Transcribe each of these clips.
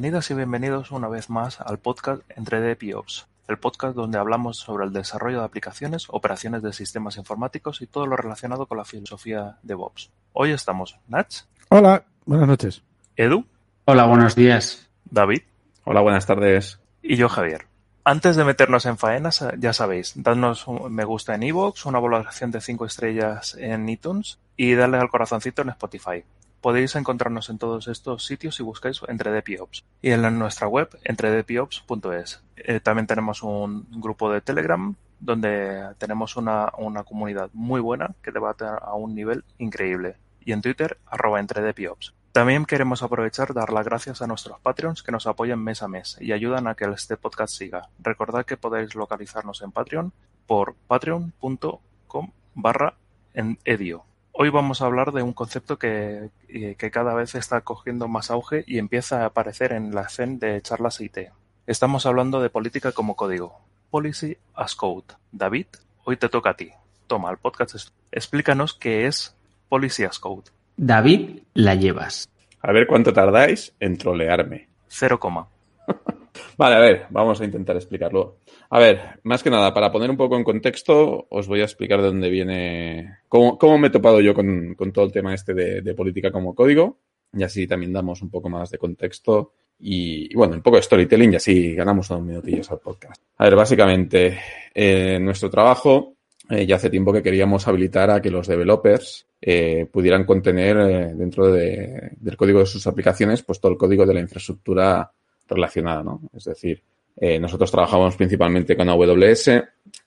Bienvenidas y bienvenidos una vez más al podcast Entre DPOps, el podcast donde hablamos sobre el desarrollo de aplicaciones, operaciones de sistemas informáticos y todo lo relacionado con la filosofía de DevOps. Hoy estamos Nach. Hola, buenas noches. Edu. Hola, buenos días. David. Hola, buenas tardes. Y yo, Javier. Antes de meternos en faenas, ya sabéis, dadnos un me gusta en iVoox, una valoración de 5 estrellas en iTunes y darle al corazoncito en Spotify. Podéis encontrarnos en todos estos sitios si buscáis entre DPOps y en nuestra web entredpiops.es. Eh, también tenemos un grupo de Telegram donde tenemos una, una comunidad muy buena que debate a un nivel increíble. Y en Twitter, arroba. También queremos aprovechar dar las gracias a nuestros Patreons que nos apoyan mes a mes y ayudan a que este podcast siga. Recordad que podéis localizarnos en Patreon por patreon.com barra edio. Hoy vamos a hablar de un concepto que, eh, que, cada vez está cogiendo más auge y empieza a aparecer en la escena de charlas IT. Estamos hablando de política como código. Policy as Code. David, hoy te toca a ti. Toma el podcast. Explícanos qué es Policy as Code. David, la llevas. A ver cuánto tardáis en trolearme. Cero coma. vale, a ver, vamos a intentar explicarlo. A ver, más que nada, para poner un poco en contexto, os voy a explicar de dónde viene, cómo, cómo me he topado yo con, con todo el tema este de, política como código, y así también damos un poco más de contexto y, bueno, un poco de storytelling y así ganamos unos minutillos al podcast. A ver, básicamente, eh, nuestro trabajo eh, ya hace tiempo que queríamos habilitar a que los developers eh, pudieran contener dentro de, del código de sus aplicaciones pues todo el código de la infraestructura relacionada, ¿no? Es decir, eh, nosotros trabajamos principalmente con AWS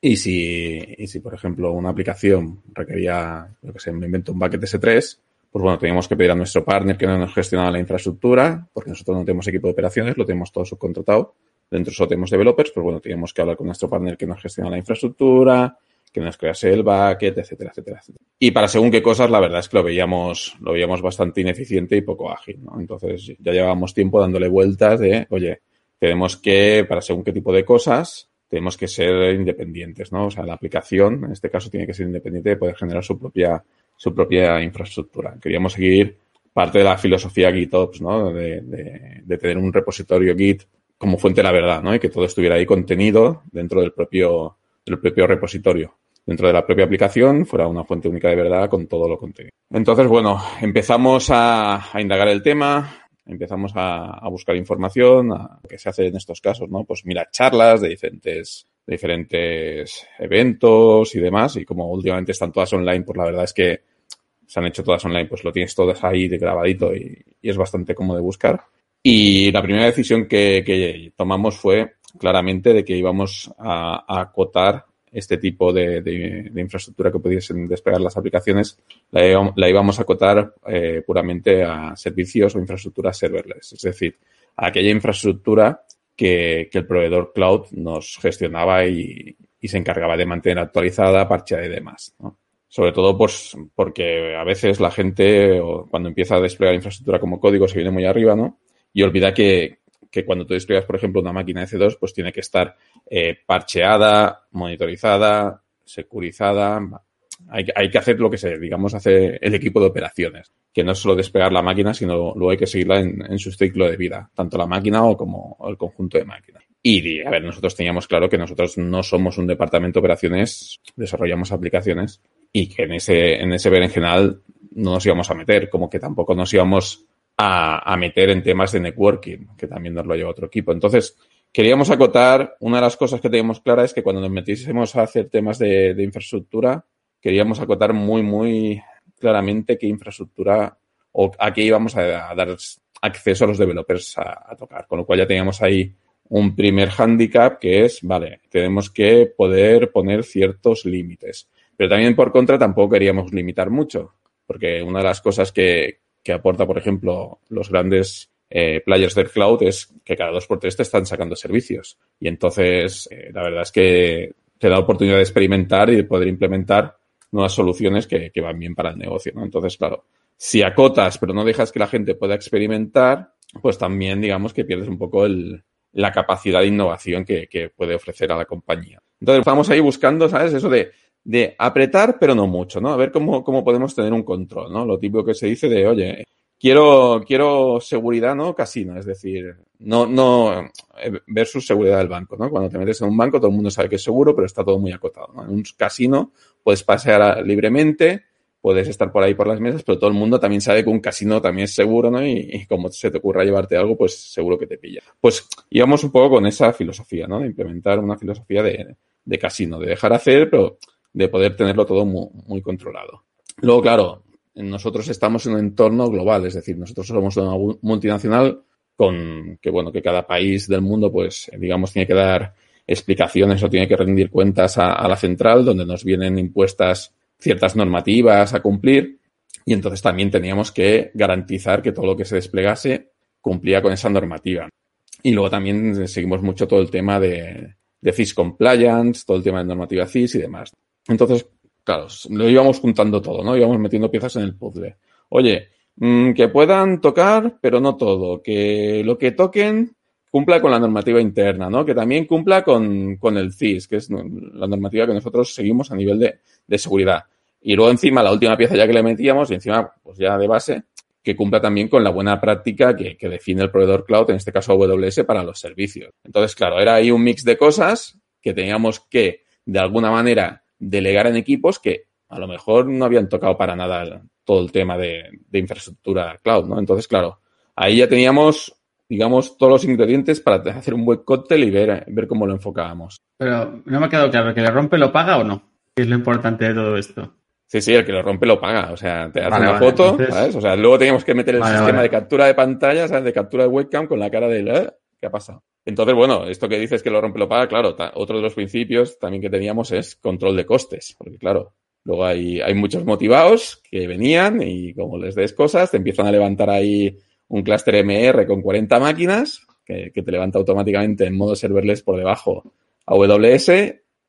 y si, y si, por ejemplo, una aplicación requería, lo que sé, me invento un bucket S3, pues bueno, teníamos que pedir a nuestro partner que no nos gestionaba la infraestructura, porque nosotros no tenemos equipo de operaciones, lo tenemos todo subcontratado. Dentro solo tenemos developers, pues bueno, teníamos que hablar con nuestro partner que nos gestiona la infraestructura, que nos crease el bucket, etcétera, etcétera, etcétera. Y para según qué cosas, la verdad es que lo veíamos, lo veíamos bastante ineficiente y poco ágil, ¿no? Entonces ya llevábamos tiempo dándole vueltas de, oye, tenemos que, para según qué tipo de cosas, tenemos que ser independientes, ¿no? O sea, la aplicación, en este caso, tiene que ser independiente de poder generar su propia, su propia infraestructura. Queríamos seguir parte de la filosofía GitOps, ¿no? De, de, de tener un repositorio Git como fuente de la verdad, ¿no? Y que todo estuviera ahí contenido dentro del propio, del propio repositorio dentro de la propia aplicación fuera una fuente única de verdad con todo lo contenido. Entonces, bueno, empezamos a, indagar el tema, empezamos a, buscar información, a que se hace en estos casos, ¿no? Pues mira, charlas de diferentes, de diferentes eventos y demás, y como últimamente están todas online, pues la verdad es que se han hecho todas online, pues lo tienes todas ahí de grabadito y, es bastante cómodo de buscar. Y la primera decisión que tomamos fue claramente de que íbamos a, a acotar este tipo de, infraestructura que pudiesen despegar las aplicaciones, la, la íbamos a acotar eh, puramente a servicios o infraestructuras serverless, es decir, a aquella infraestructura que, que el proveedor cloud nos gestionaba y, se encargaba de mantener actualizada, parcheada y demás. Sobre todo pues, porque a veces la gente cuando empieza a desplegar infraestructura como código se viene muy arriba, ¿no? Y olvida que, que cuando tú despliegas, por ejemplo, una máquina EC2, pues tiene que estar eh, parcheada, monitorizada, securizada. Hay, hay, que hacer lo que se, digamos, hace el equipo de operaciones, que no es solo despegar la máquina, sino luego hay que seguirla en, su ciclo de vida, tanto la máquina o como el conjunto de máquinas. Y, a ver, nosotros teníamos claro que nosotros no somos un departamento de operaciones, desarrollamos aplicaciones y que en ese, en ese berenjenal no nos íbamos a meter, como que tampoco nos íbamos a, meter en temas de networking, que también nos lo lleva otro equipo. Entonces, queríamos acotar, una de las cosas que teníamos clara es que cuando nos metiésemos a hacer temas de, infraestructura, queríamos acotar muy, muy claramente qué infraestructura o a qué íbamos a, a dar acceso a los developers a, a, tocar. Con lo cual ya teníamos ahí un primer handicap que es, vale, tenemos que poder poner ciertos límites. Pero también por contra tampoco queríamos limitar mucho, porque una de las cosas que, que aporta, por ejemplo, los grandes eh, players del cloud es que cada dos por tres te están sacando servicios. Y entonces, eh, la verdad es que te da oportunidad de experimentar y de poder implementar nuevas soluciones que, van bien para el negocio. ¿no? Entonces, claro, si acotas, pero no dejas que la gente pueda experimentar, pues también digamos que pierdes un poco el, la capacidad de innovación que, que puede ofrecer a la compañía. Entonces, estamos ahí buscando, ¿sabes? Eso de de apretar, pero no mucho, ¿no? A ver cómo, cómo podemos tener un control, ¿no? Lo típico que se dice de, oye, quiero, quiero seguridad, ¿no? Casino, es decir, no, no, eh, versus seguridad del banco, ¿no? Cuando te metes en un banco, todo el mundo sabe que es seguro, pero está todo muy acotado. ¿no? En un casino puedes pasear libremente, puedes estar por ahí por las mesas, pero todo el mundo también sabe que un casino también es seguro, ¿no? Y, y como se te ocurra llevarte algo, pues seguro que te pilla. Pues íbamos un poco con esa filosofía, ¿no? De implementar una filosofía de, de casino, de dejar hacer, pero de poder tenerlo todo muy, muy controlado. Luego, claro, nosotros estamos en un entorno global, es decir, nosotros somos una multinacional con que, bueno, que cada país del mundo, pues, digamos, tiene que dar explicaciones o tiene que rendir cuentas a, a la central, donde nos vienen impuestas ciertas normativas a cumplir y entonces también teníamos que garantizar que todo lo que se desplegase cumplía con esa normativa. Y luego también seguimos mucho todo el tema de, de CIS compliance, todo el tema de normativa CIS y demás. Entonces, claro, lo íbamos juntando todo, ¿no? Íbamos metiendo piezas en el puzzle. Oye, mmm, que puedan tocar, pero no todo. Que lo que toquen cumpla con la normativa interna, ¿no? Que también cumpla con, con el CIS, que es la normativa que nosotros seguimos a nivel de, de seguridad. Y luego encima la última pieza ya que le metíamos, y encima, pues ya de base, que cumpla también con la buena práctica que, que, define el proveedor cloud, en este caso AWS, para los servicios. Entonces, claro, era ahí un mix de cosas que teníamos que, de alguna manera, delegar en equipos que a lo mejor no habían tocado para nada todo el tema de, de infraestructura cloud, ¿no? Entonces, claro, ahí ya teníamos, digamos, todos los ingredientes para hacer un buen cóctel y ver, ver cómo lo enfocábamos. Pero no me ha quedado claro, ¿que le rompe lo paga o no? ¿Qué es lo importante de todo esto? Sí, sí, el que lo rompe lo paga. O sea, te hace vale, una vale, foto, entonces... ¿sabes? O sea, luego teníamos que meter el vale, sistema de captura de pantalla, ¿sabes? De captura de webcam con la cara del ¿eh? ¿Qué ha pasado? Entonces, bueno, esto que dices que lo rompe lo paga, claro, otro de los principios también que teníamos es control de costes. Porque, claro, luego hay, muchos motivados que venían y como les des cosas, te empiezan a levantar ahí un clúster MR con 40 máquinas que, te levanta automáticamente en modo serverless por debajo AWS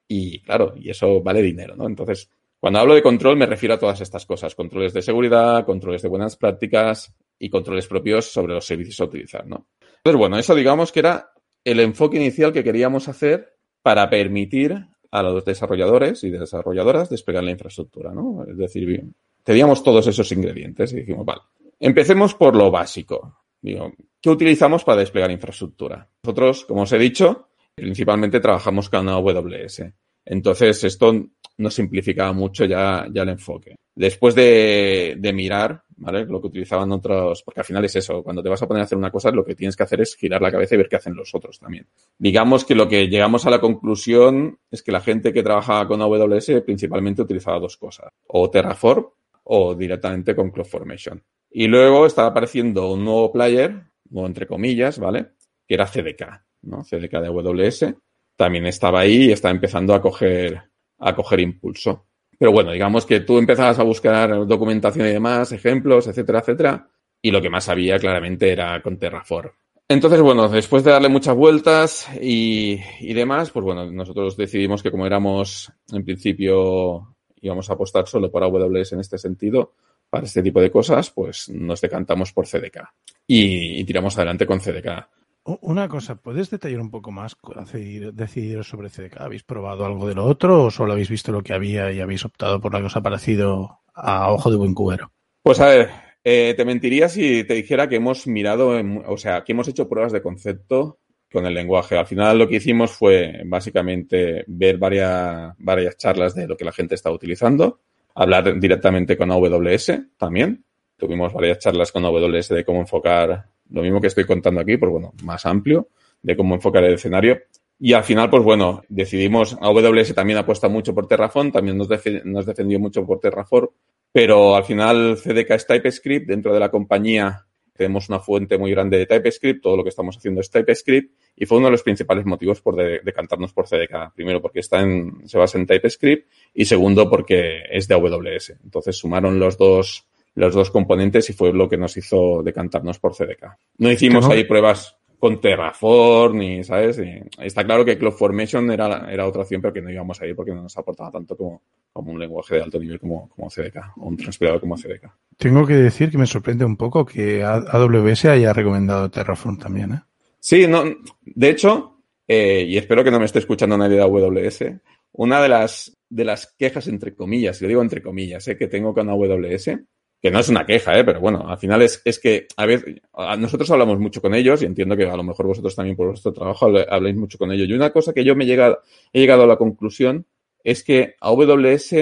y, claro, y eso vale dinero, ¿no? Entonces, cuando hablo de control me refiero a todas estas cosas, controles de seguridad, controles de buenas prácticas y controles propios sobre los servicios a utilizar, ¿no? Entonces, bueno, eso digamos que era el enfoque inicial que queríamos hacer para permitir a los desarrolladores y desarrolladoras desplegar la infraestructura, ¿no? Es decir, bien, teníamos todos esos ingredientes y dijimos, vale, empecemos por lo básico. Digo, ¿qué utilizamos para desplegar infraestructura? Nosotros, como os he dicho, principalmente trabajamos con AWS. Entonces, esto nos simplificaba mucho ya, ya el enfoque. Después de, de, mirar, ¿vale? Lo que utilizaban otros, porque al final es eso, cuando te vas a poner a hacer una cosa, lo que tienes que hacer es girar la cabeza y ver qué hacen los otros también. Digamos que lo que llegamos a la conclusión es que la gente que trabajaba con AWS principalmente utilizaba dos cosas, o Terraform o directamente con CloudFormation. Y luego estaba apareciendo un nuevo player, o entre comillas, ¿vale? Que era CDK, ¿no? CDK de AWS. También estaba ahí y estaba empezando a coger a coger impulso. Pero bueno, digamos que tú empezabas a buscar documentación y demás, ejemplos, etcétera, etcétera, y lo que más había claramente era con Terraform. Entonces, bueno, después de darle muchas vueltas y, y, demás, pues bueno, nosotros decidimos que como éramos en principio íbamos a apostar solo por AWS en este sentido, para este tipo de cosas, pues nos decantamos por CDK y, y tiramos adelante con CDK. Una cosa, ¿puedes detallar un poco más, decidir, decidir sobre CDK? ¿Habéis probado algo de lo otro o solo habéis visto lo que había y habéis optado por lo que os ha parecido a ojo de buen cubero? Pues a ver, eh, te mentiría si te dijera que hemos mirado, o sea, que hemos hecho pruebas de concepto con el lenguaje. Al final lo que hicimos fue básicamente ver varias, varias charlas de lo que la gente estaba utilizando, hablar directamente con AWS también. Tuvimos varias charlas con AWS de cómo enfocar lo mismo que estoy contando aquí, pues bueno, más amplio de cómo enfocar el escenario. Y al final, pues bueno, decidimos, AWS también apuesta mucho por Terraform, también nos, def nos defendió mucho por Terraform, pero al final CDK es TypeScript, dentro de la compañía tenemos una fuente muy grande de TypeScript, todo lo que estamos haciendo es TypeScript, y fue uno de los principales motivos por de decantarnos por CDK. Primero, porque está en, se basa en TypeScript, y segundo, porque es de AWS. Entonces sumaron los dos los dos componentes y fue lo que nos hizo decantarnos por CDK. No hicimos ahí pruebas con Terraform ni, ¿sabes? Y está claro que CloudFormation era, era otra opción, pero que no íbamos a ir porque no nos aportaba tanto como, como un lenguaje de alto nivel como, como CDK o un transpirador como CDK. Tengo que decir que me sorprende un poco que AWS haya recomendado Terraform también, ¿eh? Sí, no, de hecho, eh, y espero que no me esté escuchando nadie de AWS, una de las, de las quejas, entre comillas, yo digo entre comillas, eh, que tengo con AWS que no es una queja, ¿eh? pero bueno, al final es, es que a veces nosotros hablamos mucho con ellos y entiendo que a lo mejor vosotros también por vuestro trabajo habléis mucho con ellos. Y una cosa que yo me he llegado, he llegado a la conclusión es que AWS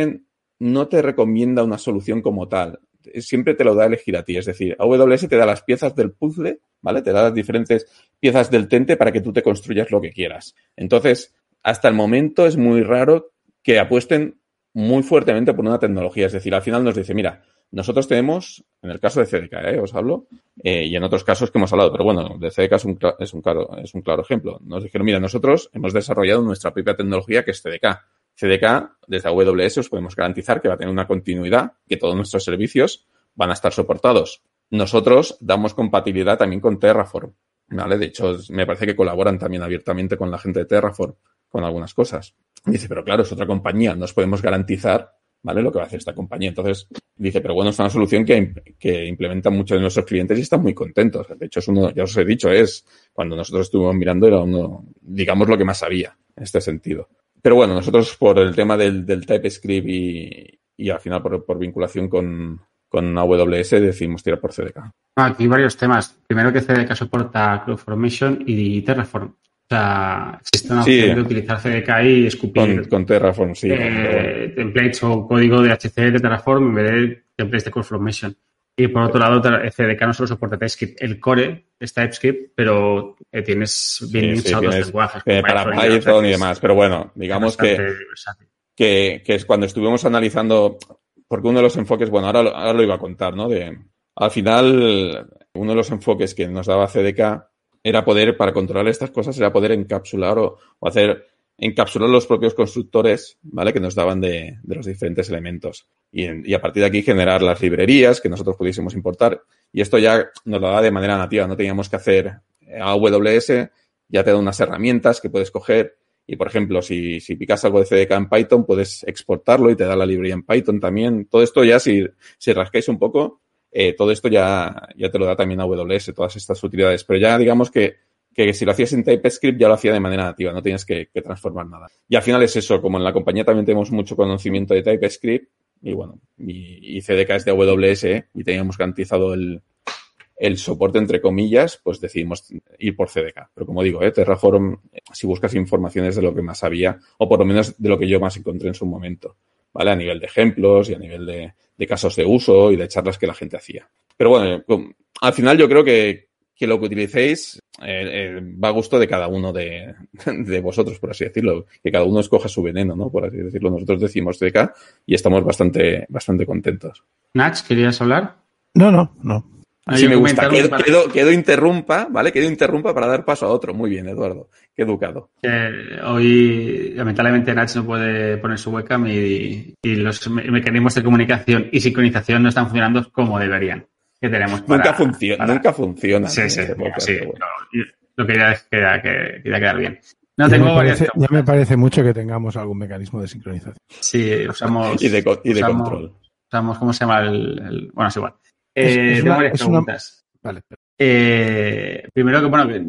no te recomienda una solución como tal. Siempre te lo da a elegir a ti. Es decir, AWS te da las piezas del puzzle, ¿vale? Te da las diferentes piezas del tente para que tú te construyas lo que quieras. Entonces, hasta el momento es muy raro que apuesten muy fuertemente por una tecnología. Es decir, al final nos dice, mira, nosotros tenemos, en el caso de CDK, ¿eh? os hablo, eh, y en otros casos que hemos hablado, pero bueno, de CDK es un, claro, es un claro ejemplo. Nos dijeron, mira, nosotros hemos desarrollado nuestra propia tecnología que es CDK. CDK, desde AWS, os podemos garantizar que va a tener una continuidad, que todos nuestros servicios van a estar soportados. Nosotros damos compatibilidad también con Terraform. ¿vale? De hecho, me parece que colaboran también abiertamente con la gente de Terraform con algunas cosas. dice, pero claro, es otra compañía, nos podemos garantizar ¿vale? Lo que va a hacer esta compañía. Entonces, dice, pero bueno, es una solución que, que implementan muchos de nuestros clientes y están muy contentos. De hecho, es uno, ya os he dicho, es cuando nosotros estuvimos mirando, era uno, digamos, lo que más había en este sentido. Pero bueno, nosotros por el tema del, del TypeScript y, y al final por, por vinculación con, con AWS decidimos tirar por CDK. Aquí varios temas. Primero que CDK soporta CloudFormation y Terraform sea, existe una opción de utilizar CDK y escupir con, Terraform, sí. Eh, templates o código de HC de Terraform en vez de templates de CloudFormation. Y por otro lado, CDK no solo soporta TypeScript. El core es TypeScript, pero eh, tienes bien sí, otros lenguajes. Eh, para Python y demás. Pero bueno, digamos que, que, que, es cuando estuvimos analizando, porque uno de los enfoques, bueno, ahora, ahora lo iba a contar, ¿no? De, al final, uno de los enfoques que nos daba CDK era poder, para controlar estas cosas, era poder encapsular o, hacer, encapsular los propios constructores, ¿vale? Que nos daban de, de los diferentes elementos. Y, y, a partir de aquí generar las librerías que nosotros pudiésemos importar. Y esto ya nos lo da de manera nativa, no teníamos que hacer AWS, ya te da unas herramientas que puedes coger. Y por ejemplo, si, si picas algo de CDK en Python, puedes exportarlo y te da la librería en Python también. Todo esto ya, si, si rascáis un poco, eh, todo esto ya, ya te lo da también AWS, todas estas utilidades. Pero ya digamos que, que si lo hacías en TypeScript ya lo hacía de manera nativa, no tienes que, que, transformar nada. Y al final es eso, como en la compañía también tenemos mucho conocimiento de TypeScript, y bueno, y, y CDK es de AWS, ¿eh? y teníamos garantizado el, el soporte entre comillas, pues decidimos ir por CDK. Pero como digo, ¿eh? Terraform, si buscas informaciones de lo que más había, o por lo menos de lo que yo más encontré en su momento. ¿vale? A nivel de ejemplos y a nivel de, de casos de uso y de charlas que la gente hacía. Pero bueno, al final yo creo que, que lo que utilicéis eh, eh, va a gusto de cada uno de, de, vosotros, por así decirlo. Que cada uno escoja su veneno, ¿no? Por así decirlo. Nosotros decimos CDK y estamos bastante, bastante contentos. Nach, ¿querías hablar? No, no, no. Sí, me gusta. Quedo, quedo, quedo, interrumpa, ¿vale? Quedo interrumpa para dar paso a otro. Muy bien, Eduardo. Qué educado. Eh, hoy, lamentablemente, Nach no puede poner su webcam y, y, los mecanismos de comunicación y sincronización no están funcionando como deberían. Que tenemos para, nunca, funciona, para... nunca funciona. Sí, sí, época, sí. Bueno. No, lo quería, quería, quería quedar bien. No, ya, tengo me parece, ya me parece mucho que tengamos algún mecanismo de sincronización. Sí, usamos. y de, y de usamos, control. Usamos, ¿cómo se llama el, el... Bueno, es igual. Eh, es, una, varias preguntas. Una... Vale. Eh, primero que, bueno, que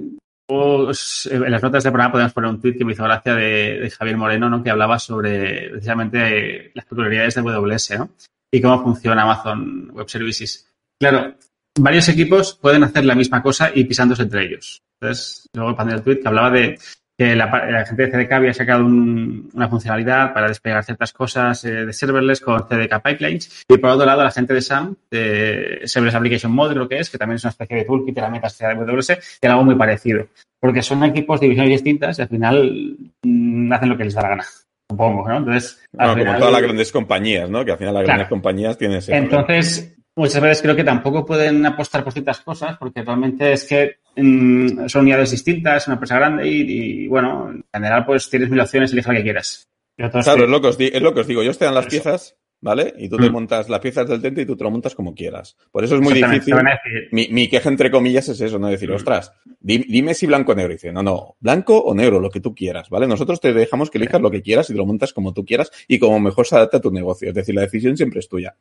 pues, en las notas de programa podemos poner un tweet que me hizo gracia de, de, Javier Moreno, ¿no? Que hablaba sobre precisamente las peculiaridades de AWS, ¿no? Y cómo funciona Amazon Web Services. Claro, varios equipos pueden hacer la misma cosa y pisándose entre ellos. Entonces, luego el panel del tweet que hablaba de que la, la, gente de CDK había sacado un, una funcionalidad para desplegar ciertas cosas eh, de serverless con CDK Pipelines. Y por otro lado, la gente de SAM, de Serverless Application Model, lo que es, que también es una especie de toolkit de la meta de AWS, tiene algo muy parecido. Porque son equipos de divisiones distintas y al final mmm, hacen lo que les da la gana. Supongo, ¿no? Entonces. Bueno, final, como todas las grandes compañías, ¿no? Que al final las claro. grandes compañías tienen ese. Entonces, muchas veces creo que tampoco pueden apostar por ciertas cosas porque realmente es que son unidades distintas, una empresa grande y, y, bueno, en general pues tienes mil opciones, elige la que quieras. Claro, es lo, que os es lo que os digo. Ellos te dan las piezas, ¿vale? Y tú te mm. montas las piezas del tente y tú te lo montas como quieras. Por eso es muy difícil. Mi, mi, queja entre comillas es eso, no decir, mm. ostras, dime, dime si blanco o negro. Y dice, no, no, blanco o negro, lo que tú quieras, ¿vale? Nosotros te dejamos que elijas lo que quieras y te lo montas como tú quieras y como mejor se adapta a tu negocio. Es decir, la decisión siempre es tuya.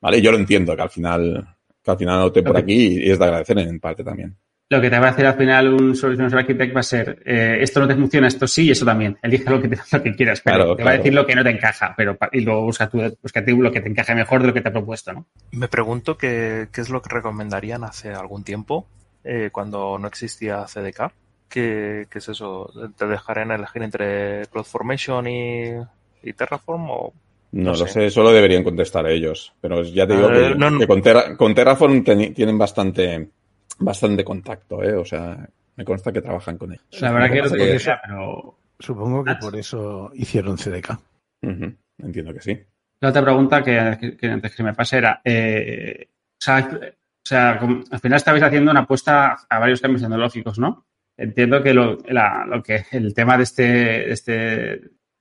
¿Vale? Yo lo entiendo que al final, que al final noté por aquí y es de agradecer en parte también. Lo que te va a hacer al final un Solutions Architect va a ser, eh, esto no te funciona, esto sí y eso también. Elige lo que, te, lo que quieras, pero Claro, te va a decir lo que no te encaja, pero y luego busca tú, busca tú lo que te encaje mejor de lo que te ha propuesto, ¿no? Me pregunto qué, qué es lo que recomendarían hace algún tiempo, eh, cuando no existía CDK. ¿Qué, qué es eso? ¿Te dejarían elegir entre CloudFormation y, y Terraform? O... No, No lo sé. sé, eso lo deberían contestar ellos. Pero ya te digo que, no, no. que con, Terra- con Terraform tienen bastante, bastante contacto, ¿eh? O sea, me consta que trabajan con ellos. La verdad que no que- idea, pero Supongo que por eso hicieron CDK. Entiendo que sí. La otra pregunta que, que- que antes que me pase era, eh, o sea, o sea, como- al final estabais haciendo una apuesta a varios cambios tecnológicos, ¿no? Entiendo que lo, la- lo que el tema de este, de este,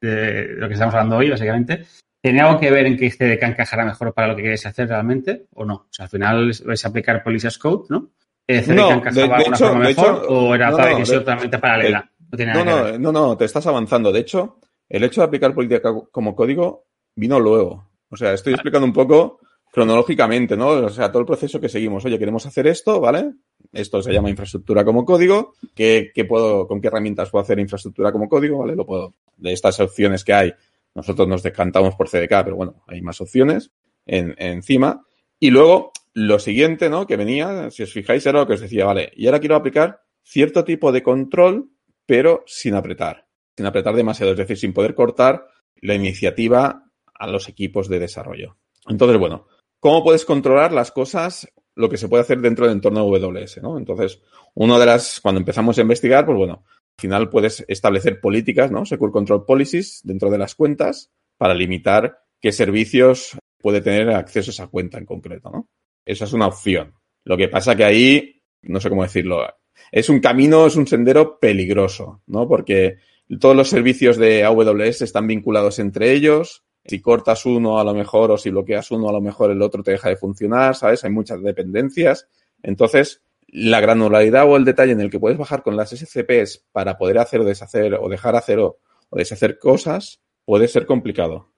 de lo que estamos hablando hoy, básicamente, ¿tenía algo que ver en que CDK encajara mejor para lo que queréis hacer realmente o no? O sea, al final vais a aplicar Policy Code, ¿no? Eh, ¿CDK No, de- encajaba de hecho- forma de mejor hecho, o era no, otra no, decisión de- totalmente paralela? No tiene No, que ver. no, no, te estás avanzando. De hecho, el hecho de aplicar política co- como código vino luego. O sea, estoy explicando un poco cronológicamente, ¿no? O sea, todo el proceso que seguimos. Oye, queremos hacer esto, ¿vale? Esto se llama infraestructura como código. ¿Qué, qué puedo, ¿Con qué herramientas puedo hacer infraestructura como código? ¿Vale? Lo puedo. De estas opciones que hay, nosotros nos decantamos por CDK, pero bueno, hay más opciones en, encima. Y luego, lo siguiente, ¿no? Que venía, si os fijáis, era lo que os decía, vale, y ahora quiero aplicar cierto tipo de control, pero sin apretar. Sin apretar demasiado, es decir, sin poder cortar la iniciativa a los equipos de desarrollo. Entonces, bueno, ¿cómo puedes controlar las cosas, lo que se puede hacer dentro del entorno AWS, ¿no? Entonces, una de las, cuando empezamos a investigar, pues bueno, al final puedes establecer políticas, ¿no? Secure Control Policies dentro de las cuentas para limitar qué servicios puede tener acceso a esa cuenta en concreto, ¿no? Esa es una opción. Lo que pasa que ahí, no sé cómo decirlo, es un camino, es un sendero peligroso, ¿no? Porque todos los servicios de AWS están vinculados entre ellos. Si cortas uno, a lo mejor, o si bloqueas uno, a lo mejor el otro te deja de funcionar, ¿sabes? Hay muchas dependencias. Entonces, la granularidad o el detalle en el que puedes bajar con las SCPs para poder hacer o deshacer o dejar hacer o, o deshacer cosas puede ser complicado.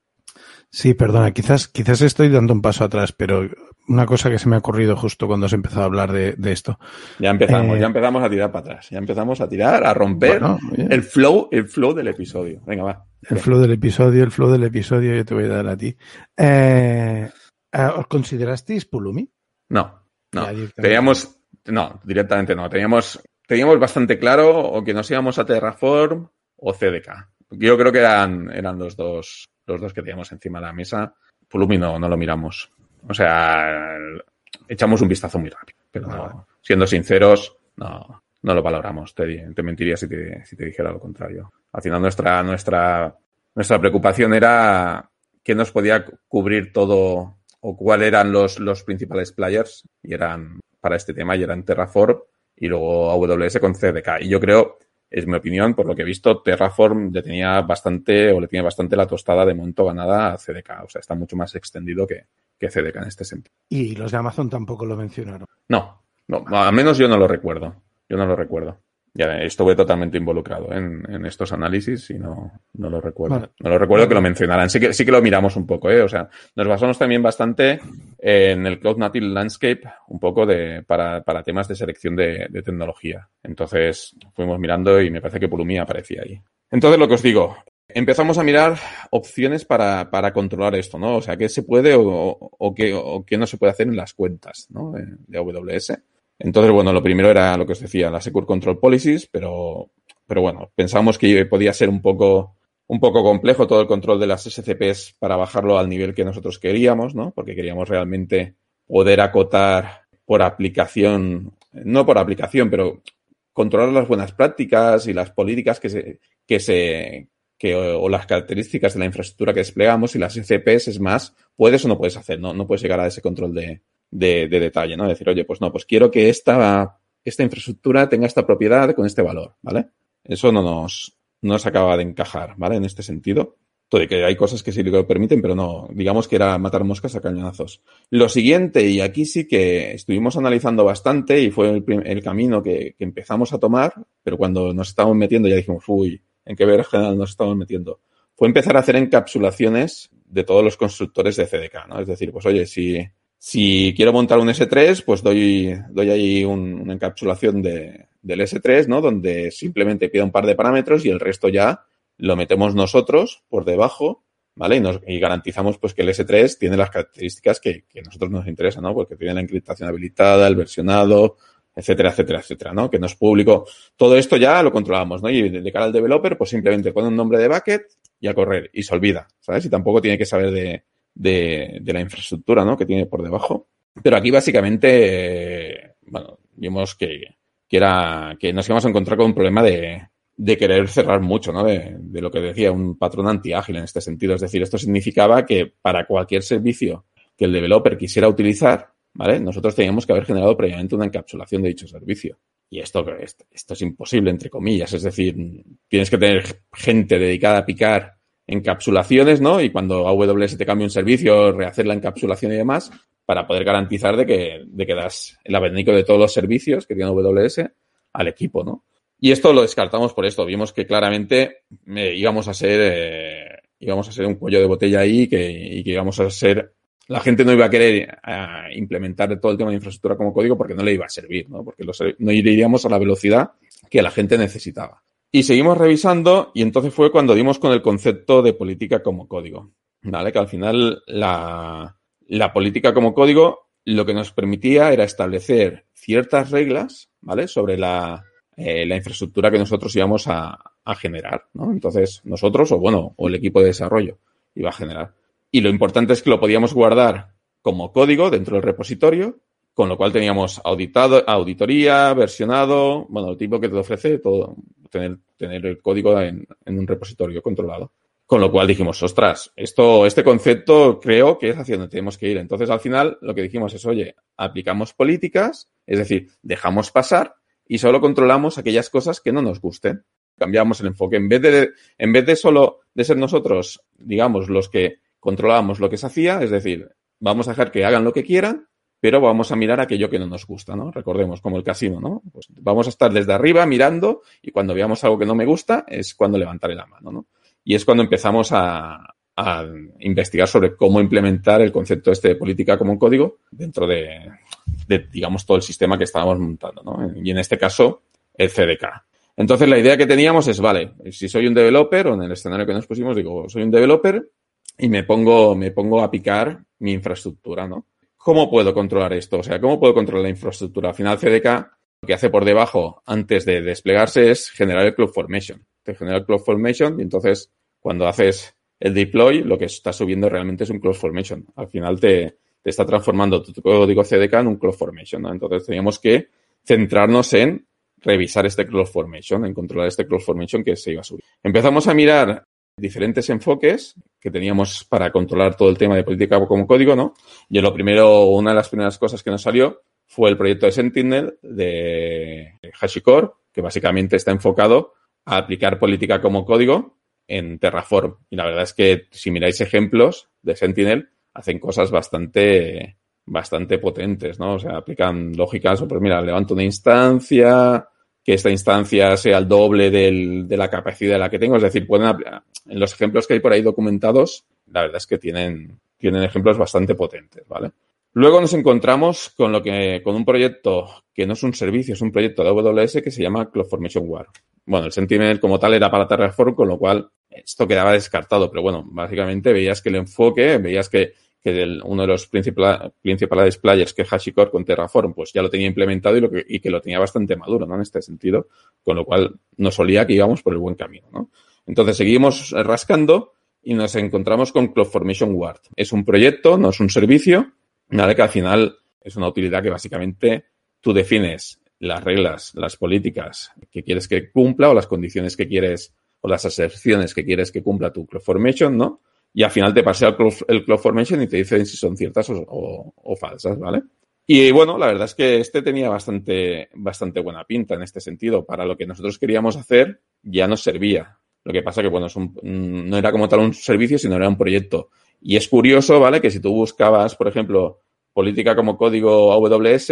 Sí, perdona, quizás, quizás estoy dando un paso atrás, pero una cosa que se me ha ocurrido justo cuando se empezó a hablar de, de esto. Ya empezamos, Eh, ya empezamos a tirar para atrás, ya empezamos a tirar, a romper Bueno, el flow, el flow del episodio. Venga, va. el flow del episodio, el flow del episodio, yo te voy a dar a ti. Eh, eh, ¿Os considerasteis Pulumi? No, no. Teníamos, no, directamente no. Teníamos, teníamos bastante claro o que nos íbamos a Terraform o CDK. Yo creo que eran, eran los dos, los dos que teníamos encima de la mesa. Pulumi no, lo miramos. O sea, echamos un vistazo muy rápido. Pero no, siendo sinceros, no, no lo valoramos. Te, te mentiría si te, si te dijera lo contrario. Al final nuestra, nuestra, nuestra preocupación era qué nos podía cu- cubrir todo o cuáles eran los, los principales players y eran para este tema y eran Terraform y luego AWS con CDK. Y yo creo, es mi opinión, por lo que he visto, Terraform le tenía bastante o le tiene bastante la tostada de monto ganada a CDK. O sea, está mucho más extendido que, que CDK en este sentido. Y los de Amazon tampoco lo mencionaron. No, no, al menos yo no lo recuerdo. Yo no lo recuerdo. Ya estuve totalmente involucrado en, en estos análisis y no, no lo recuerdo. Vale. No lo recuerdo que lo mencionaran. Sí que, sí que lo miramos un poco, ¿eh? O sea, nos basamos también bastante en el Cloud Native Landscape, un poco de, para, para temas de selección de, de tecnología. Entonces, fuimos mirando y me parece que Pulumi aparecía ahí. Entonces, lo que os digo, empezamos a mirar opciones para, para controlar esto, ¿no? O sea, qué se puede o, o, qué, o qué no se puede hacer en las cuentas, ¿no? De, de AWS. Entonces, bueno, lo primero era lo que os decía, la Secure Control Policies, pero, pero bueno, pensábamos que podía ser un poco, un poco complejo todo el control de las SCPs para bajarlo al nivel que nosotros queríamos, ¿no? Porque queríamos realmente poder acotar por aplicación, no por aplicación, pero controlar las buenas prácticas y las políticas que se, que se, que, o las características de la infraestructura que desplegamos y las SCPs es más, puedes o no puedes hacer, no, no puedes llegar a ese control de, de, de, detalle, ¿no? Decir, oye, pues no, pues quiero que esta, esta infraestructura tenga esta propiedad con este valor, ¿vale? Eso no nos, no nos acaba de encajar, ¿vale? En este sentido. Todo y que hay cosas que sí lo permiten, pero no, digamos que era matar moscas a cañonazos. Lo siguiente, y aquí sí que estuvimos analizando bastante y fue el, camino que, empezamos a tomar, pero cuando nos estábamos metiendo ya dijimos, uy, ¿en qué ver general nos estamos metiendo? Fue empezar a hacer encapsulaciones de todos los constructores de CDK, ¿no? Es decir, pues oye, si, Si quiero montar un S3, pues doy, doy ahí un- una encapsulación de, del S3, ¿no? Donde simplemente pido un par de parámetros y el resto ya lo metemos nosotros por debajo, ¿vale? Y, nos, y garantizamos pues que el S3 tiene las características que, que a nosotros nos interesan, ¿no? Porque tiene la encriptación habilitada, el versionado, etcétera, etcétera, etcétera, ¿no? Que no es público. Todo esto ya lo controlamos, ¿no? Y de cara al developer, pues simplemente pone un nombre de bucket y a correr y se olvida, ¿sabes? Y tampoco tiene que saber de, de, la infraestructura, ¿no? Que tiene por debajo. Pero aquí básicamente, bueno, vimos que, que era que nos íbamos a encontrar con un problema de, de querer cerrar mucho, ¿no? De, lo que decía un patrón antiágil en este sentido. Es decir, esto significaba que para cualquier servicio que el developer quisiera utilizar, ¿vale? Nosotros teníamos que haber generado previamente una encapsulación de dicho servicio. Y esto, esto es imposible, entre comillas. Es decir, tienes que tener gente dedicada a picar encapsulaciones, ¿no? Y cuando AWS te cambia un servicio, rehacer la encapsulación y demás, para poder garantizar de que, de que das el abanico de todos los servicios que tiene AWS al equipo, ¿no? Y esto lo descartamos por esto. Vimos que claramente eh, íbamos a ser eh, íbamos a ser un cuello de botella ahí que, y que íbamos a ser la gente no iba a querer uh, implementar todo el tema de infraestructura como código porque no le iba a servir, ¿no? Porque no iríamos a la velocidad que la gente necesitaba. Y seguimos revisando y entonces fue cuando dimos con el concepto de política como código, ¿vale? Que al final la, la política como código lo que nos permitía era establecer ciertas reglas, ¿vale? Sobre la, eh, la infraestructura que nosotros íbamos a, a, generar, ¿no? Entonces, nosotros, o bueno, o el equipo de desarrollo iba a generar. Y lo importante es que lo podíamos guardar como código dentro del repositorio, con lo cual teníamos auditado, auditoría, versionado, bueno, el tipo que te ofrece todo, tener, tener el código en, en, un repositorio controlado. Con lo cual dijimos, ostras, esto, este concepto creo que es hacia donde tenemos que ir. Entonces, al final, lo que dijimos es, oye, aplicamos políticas, es decir, dejamos pasar y solo controlamos aquellas cosas que no nos gusten. Cambiamos el enfoque. En vez de, en vez de solo de ser nosotros, digamos, los que controlábamos lo que se hacía, es decir, vamos a dejar que hagan lo que quieran, pero vamos a mirar aquello que no nos gusta, ¿no? Recordemos, como el casino, ¿no? Pues vamos a estar desde arriba mirando y cuando veamos algo que no me gusta es cuando levantaré la mano, ¿no? Y es cuando empezamos a, investigar sobre cómo implementar el concepto este de política como un código dentro de, de, digamos, todo el sistema que estábamos montando, ¿no? Y en este caso, el CDK. Entonces, la idea que teníamos es, vale, si soy un developer, o en el escenario que nos pusimos, digo, soy un developer y me pongo, me pongo a picar mi infraestructura, ¿no? ¿Cómo puedo controlar esto? O sea, ¿cómo puedo controlar la infraestructura? Al final, CDK lo que hace por debajo, antes de desplegarse, es generar el CloudFormation. Te genera el CloudFormation y entonces, cuando haces el deploy, lo que está subiendo realmente es un CloudFormation. Al final te, te está transformando tu código CDK en un CloudFormation, ¿no? Entonces teníamos que centrarnos en revisar este CloudFormation, en controlar este CloudFormation que se iba a subir. Empezamos a mirar diferentes enfoques que teníamos para controlar todo el tema de política como código, ¿no? Y lo primero, una de las primeras cosas que nos salió fue el proyecto de Sentinel de HashiCorp, que básicamente está enfocado a aplicar política como código en Terraform. Y la verdad es que si miráis ejemplos de Sentinel, hacen cosas bastante, bastante potentes, ¿no? O sea, aplican lógicas, pues mira, levanto una instancia, que esta instancia sea el doble del, de la capacidad de la que tengo. Es decir, pueden en los ejemplos que hay por ahí documentados, la verdad es que tienen, tienen ejemplos bastante potentes, ¿vale? Luego nos encontramos con lo que, con un proyecto que no es un servicio, es un proyecto de AWS que se llama CloudFormation War. Bueno, el Sentinel como tal era para Terraform, con lo cual esto quedaba descartado, pero bueno, básicamente veías que el enfoque, veías que, que el, uno de los principales, principales players que HashiCorp con Terraform, pues ya lo tenía implementado y, lo que, y que lo tenía bastante maduro, ¿no? En este sentido, con lo cual nos olía que íbamos por el buen camino, ¿no? Entonces seguimos rascando y nos encontramos con CloudFormation Ward. Es un proyecto, no es un servicio, nada que al final es una utilidad que básicamente tú defines las reglas, las políticas que quieres que cumpla o las condiciones que quieres o las aserciones que quieres que cumpla tu CloudFormation, ¿no? Y al final te pasea el CloudFormation y te dicen si son ciertas o, o, falsas, ¿vale? Y bueno, la verdad es que este tenía bastante, bastante buena pinta en este sentido. Para lo que nosotros queríamos hacer ya nos servía. Lo que pasa que, bueno, es un, no era como tal un servicio, sino era un proyecto. Y es curioso, ¿vale? Que si tú buscabas, por ejemplo, política como código AWS,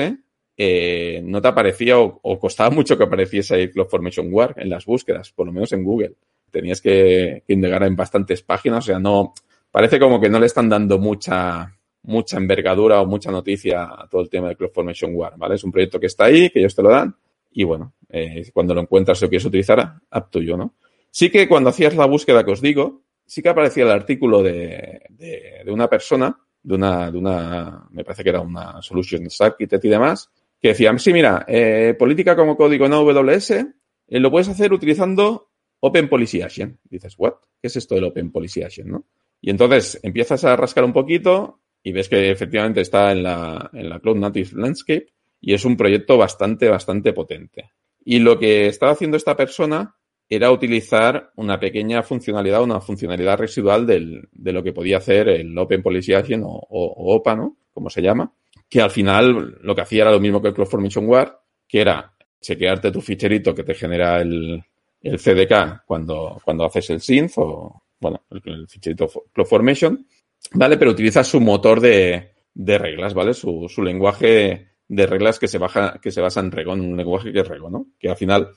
eh, no te aparecía o, costaba mucho que apareciese ahí CloudFormation War en las búsquedas, por lo menos en Google. Tenías que, que indagar en bastantes páginas, o sea, no, parece como que no le están dando mucha, mucha envergadura o mucha noticia a todo el tema de CloudFormation War, ¿vale? Es un proyecto que está ahí, que ellos te lo dan y bueno, eh, cuando lo encuentras o quieres utilizar, up to ¿no? Sí que cuando hacías la búsqueda que os digo, sí que aparecía el artículo de, de, una persona, de una, de una, me parece que era una Solution Architect y demás, que decía, sí, mira, eh, política como código en AWS, eh, lo puedes hacer utilizando Open Policy Action. Dices, ¿what? ¿Qué es esto del Open Policy Action, no? Y entonces empiezas a rascar un poquito y ves que efectivamente está en la, en la Cloud Native Landscape y es un proyecto bastante, bastante potente. Y lo que estaba haciendo esta persona era utilizar una pequeña funcionalidad, una funcionalidad residual del, de lo que podía hacer el Open Policy Agent o, o, o, OPA, ¿no? Como se llama, que al final lo que hacía era lo mismo que el CloudFormation War, que era chequearte tu ficherito que te genera el, el CDK cuando, cuando haces el synth o, bueno, el, el ficherito CloudFormation, ¿vale? Pero utiliza su motor de, de reglas, ¿vale? Su, su lenguaje de reglas que se, baja, que se basa en Rego, en un lenguaje que es Rego, ¿no? Que al final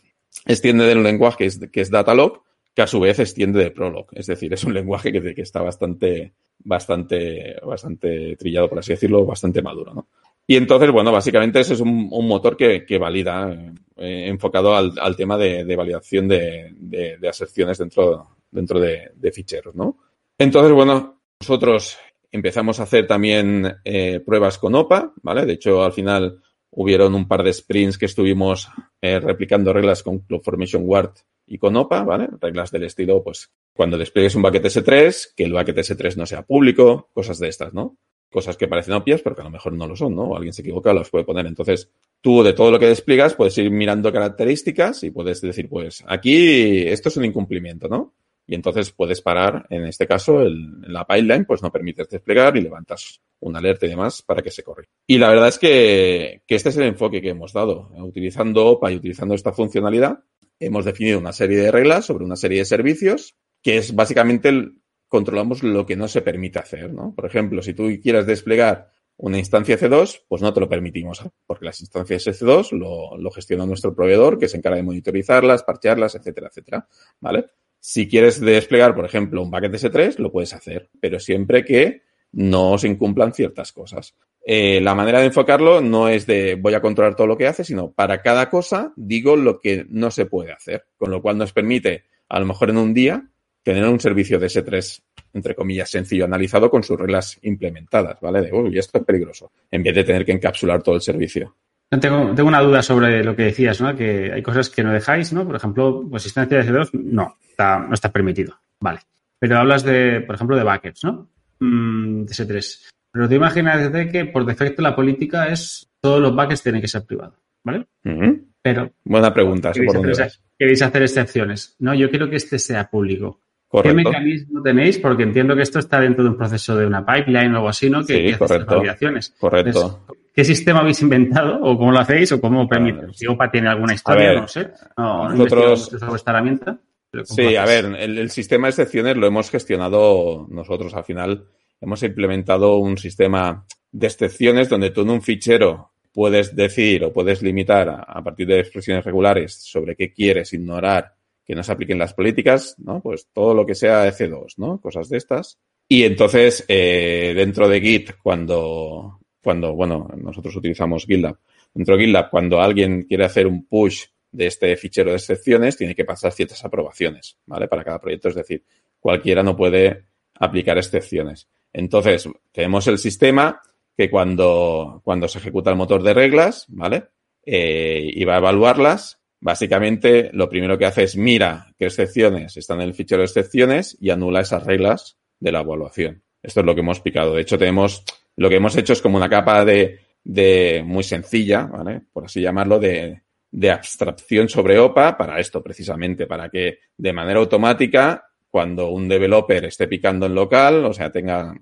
extiende de un lenguaje que es, que es Datalog, que a su vez extiende de Prolog. Es decir, es un lenguaje que, que está bastante, bastante, bastante trillado, por así decirlo, bastante maduro, ¿no? Y entonces, bueno, básicamente ese es un, un motor que, que valida, eh, enfocado al, al, tema de, de validación de, de, de, aserciones dentro, dentro de, ficheros, ¿no? Entonces, bueno, nosotros empezamos a hacer también eh, pruebas con OPA, ¿vale? De hecho, al final hubieron un par de sprints que estuvimos eh, replicando reglas con CloudFormation Ward y con OPA, ¿vale? Reglas del estilo, pues, cuando despliegues un bucket S3, que el bucket S3 no sea público, cosas de estas, ¿no? Cosas que parecen obvias, pero que a lo mejor no lo son, ¿no? Alguien se equivoca, las puede poner. Entonces, tú de todo lo que despliegas puedes ir mirando características y puedes decir, pues, aquí esto es un incumplimiento, ¿no? y entonces puedes parar, en este caso, la pipeline, pues no permites desplegar y levantas una alerta y demás para que se corrija. Y la verdad es que, que este es el enfoque que hemos dado. Utilizando OPA y utilizando esta funcionalidad, hemos definido una serie de reglas sobre una serie de servicios que es básicamente el, controlamos lo que no se permite hacer, ¿no? Por ejemplo, si tú quieres desplegar una instancia C2, pues no te lo permitimos, porque las instancias C2 lo, gestiona nuestro proveedor, que se encarga de monitorizarlas, parchearlas, etcétera, etcétera, ¿vale? Si quieres desplegar, por ejemplo, un bucket S3, lo puedes hacer, pero siempre que no se incumplan ciertas cosas. Eh, la manera de enfocarlo no es de voy a controlar todo lo que hace, sino para cada cosa digo lo que no se puede hacer, con lo cual nos permite, a lo mejor en un día, tener un servicio de S3, entre comillas, sencillo, analizado con sus reglas implementadas, ¿vale? De, uy, esto es peligroso, en vez de tener que encapsular todo el servicio. Tengo, tengo, una duda sobre lo que decías, ¿no? Que hay cosas que no dejáis, ¿no? Por ejemplo, pues instancia de C2, no, está, no está permitido. Vale. Pero hablas de, por ejemplo, de buckets, ¿no? Mm, de S3. Pero te imaginas que por defecto la política es todos los buckets tienen que ser privados, ¿vale? Uh -huh. Pero. Buena pregunta, ¿queréis, por dónde hacer, queréis hacer excepciones. No, yo quiero que este sea público. Correcto. ¿Qué mecanismo tenéis? Porque entiendo que esto está dentro de un proceso de una pipeline o algo así, ¿no? Que, sí, que correcto. validaciones. Correcto. Entonces, ¿Qué sistema habéis inventado o cómo lo hacéis o cómo permite? Si OPA tiene alguna historia, ver, no sé. No, nosotros... esta herramienta. Sí, a ver, el, el, sistema de excepciones lo hemos gestionado nosotros. Al final hemos implementado un sistema de excepciones donde tú en un fichero puedes decir o puedes limitar a, a partir de expresiones regulares sobre qué quieres ignorar que no se apliquen las políticas, ¿no? Pues todo lo que sea EC2, ¿no? Cosas de estas. Y entonces, eh, dentro de Git, cuando, cuando, bueno, nosotros utilizamos GitLab, dentro de GitLab, cuando alguien quiere hacer un push de este fichero de excepciones, tiene que pasar ciertas aprobaciones, ¿vale? Para cada proyecto, es decir, cualquiera no puede aplicar excepciones. Entonces, tenemos el sistema que cuando, cuando se ejecuta el motor de reglas, ¿vale? Eh, y va a evaluarlas, básicamente lo primero que hace es mira qué excepciones están en el fichero de excepciones y anula esas reglas de la evaluación. Esto es lo que hemos picado. De hecho, tenemos, lo que hemos hecho es como una capa de, de muy sencilla, ¿vale? Por así llamarlo, de, de abstracción sobre OPA para esto precisamente, para que de manera automática, cuando un developer esté picando en local, o sea, tenga,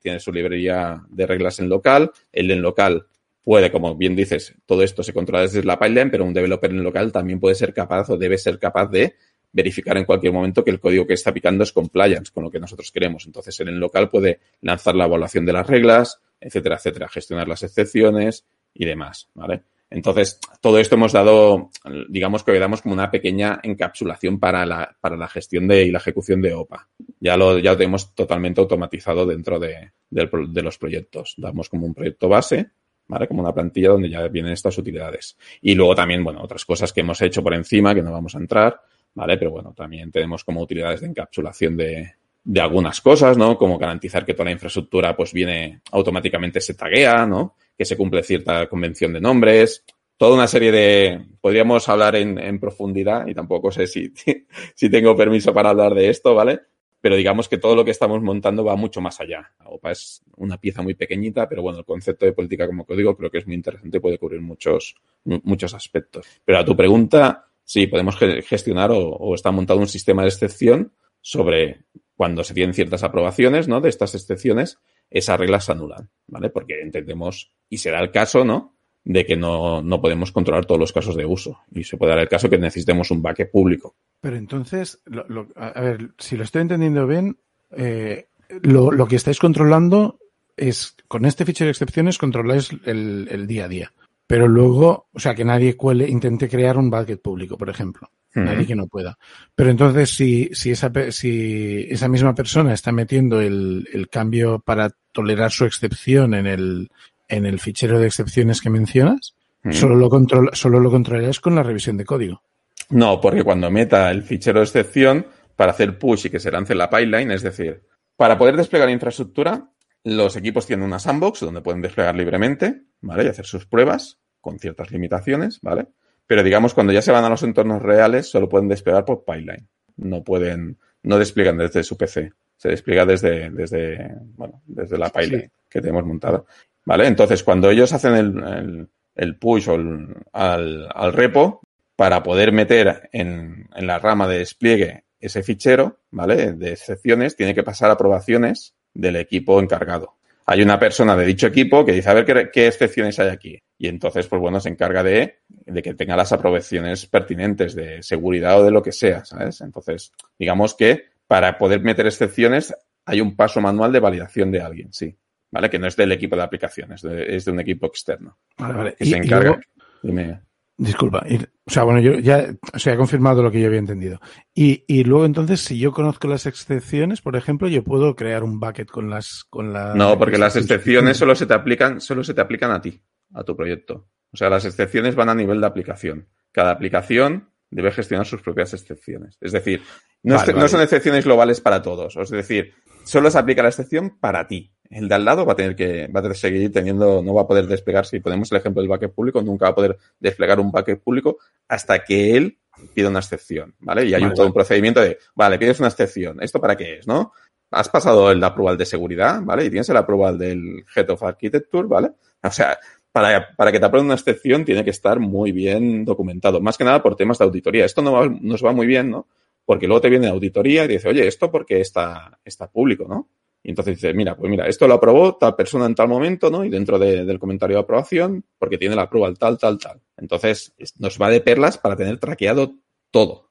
tiene su librería de reglas en local, el en local puede, como bien dices, todo esto se controla desde la pipeline, pero un developer en local también puede ser capaz o debe ser capaz de verificar en cualquier momento que el código que está picando es compliance con lo que nosotros queremos. Entonces, en el local puede lanzar la evaluación de las reglas, etcétera, etcétera, gestionar las excepciones y demás, ¿vale? Entonces, todo esto hemos dado, digamos que damos como una pequeña encapsulación para la, gestión de, y la ejecución de OPA. Ya lo, ya lo tenemos totalmente automatizado dentro de, de, de los proyectos. Damos como un proyecto base, ¿vale? Como una plantilla donde ya vienen estas utilidades. Y luego también, bueno, otras cosas que hemos hecho por encima que no vamos a entrar, ¿vale? Pero bueno, también tenemos como utilidades de encapsulación de, de algunas cosas, ¿no? Como garantizar que toda la infraestructura pues viene automáticamente se taguea, ¿no? Que se cumple cierta convención de nombres, toda una serie de... Podríamos hablar en, en profundidad y tampoco sé si, si tengo permiso para hablar de esto, ¿vale? Pero digamos que todo lo que estamos montando va mucho más allá. La OPA es una pieza muy pequeñita, pero bueno, el concepto de política como código creo que es muy interesante y puede cubrir muchos, muchos aspectos. Pero a tu pregunta, sí, podemos gestionar o, está montado un sistema de excepción sobre cuando se tienen ciertas aprobaciones, ¿no? De estas excepciones, esas reglas se anulan, ¿vale? Porque entendemos, y será el caso, ¿no? De que no, no podemos controlar todos los casos de uso. Y se puede dar el caso que necesitemos un bucket público. Pero entonces, lo, lo, a ver, si lo estoy entendiendo bien, eh, lo, lo, que estáis controlando es, con este fichero de excepciones, controláis el, el día a día. Pero luego, o sea, que nadie cuele, intente crear un bucket público, por ejemplo. Nadie que no pueda. Pero entonces, si, si, esa, si esa misma persona está metiendo el, el cambio para tolerar su excepción en el, en el fichero de excepciones que mencionas, solo, lo control, solo lo controlarás con la revisión de código. No, porque cuando meta el fichero de excepción para hacer push y que se lance la pipeline, es decir, para poder desplegar infraestructura, los equipos tienen una sandbox donde pueden desplegar libremente, ¿vale? Y hacer sus pruebas con ciertas limitaciones, ¿vale? Pero digamos, cuando ya se van a los entornos reales, solo pueden desplegar por pipeline. No pueden, no despliegan desde su PC. Se despliega desde, desde, bueno, desde la pipeline sí. que tenemos montada. ¿Vale? Entonces, cuando ellos hacen el, el, push el, al, al, repo, para poder meter en, en, la rama de despliegue ese fichero, ¿vale? De excepciones, tiene que pasar aprobaciones del equipo encargado hay una persona de dicho equipo que dice, a ver qué, qué, excepciones hay aquí. Y entonces, pues bueno, se encarga de, de, que tenga las aprobaciones pertinentes de seguridad o de lo que sea, ¿sabes? Entonces, digamos que para poder meter excepciones hay un paso manual de validación de alguien, sí. ¿Vale? Que no es del equipo de aplicaciones, de, es de un equipo externo. Vale, vale. Que y, se encarga. Luego, Dime. Disculpa, y, o sea, bueno, yo ya o sea, he confirmado lo que yo había entendido. Y, y luego entonces, si yo conozco las excepciones, por ejemplo, yo puedo crear un bucket con las con la No, porque las excepciones solo se te aplican, solo se te aplican a ti, a tu proyecto. O sea, las excepciones van a nivel de aplicación. Cada aplicación debe gestionar sus propias excepciones. Es decir, no, vale, es, vale. no son excepciones globales para todos. Es decir, solo se aplica la excepción para ti. El de al lado va a tener que, va a tener que seguir teniendo, no va a poder desplegar, si ponemos el ejemplo del bucket público, nunca va a poder desplegar un bucket público hasta que él pida una excepción, ¿vale? Y hay vale, un, todo un procedimiento de, vale, pides una excepción, ¿esto para qué es, no? Has pasado el approval de seguridad, ¿vale? Y tienes el approval del Head of Architecture, ¿vale? O sea, para, para que te aprueben una excepción tiene que estar muy bien documentado, más que nada por temas de auditoría. Esto no va, nos va muy bien, ¿no? Porque luego te viene la auditoría y dice, oye, ¿esto porque está, está público, no? Y entonces dice, mira, pues mira, esto lo aprobó tal persona en tal momento, ¿no? Y dentro de, del comentario de aprobación, porque tiene la approval tal, tal, tal. Entonces, nos va de perlas para tener traqueado todo.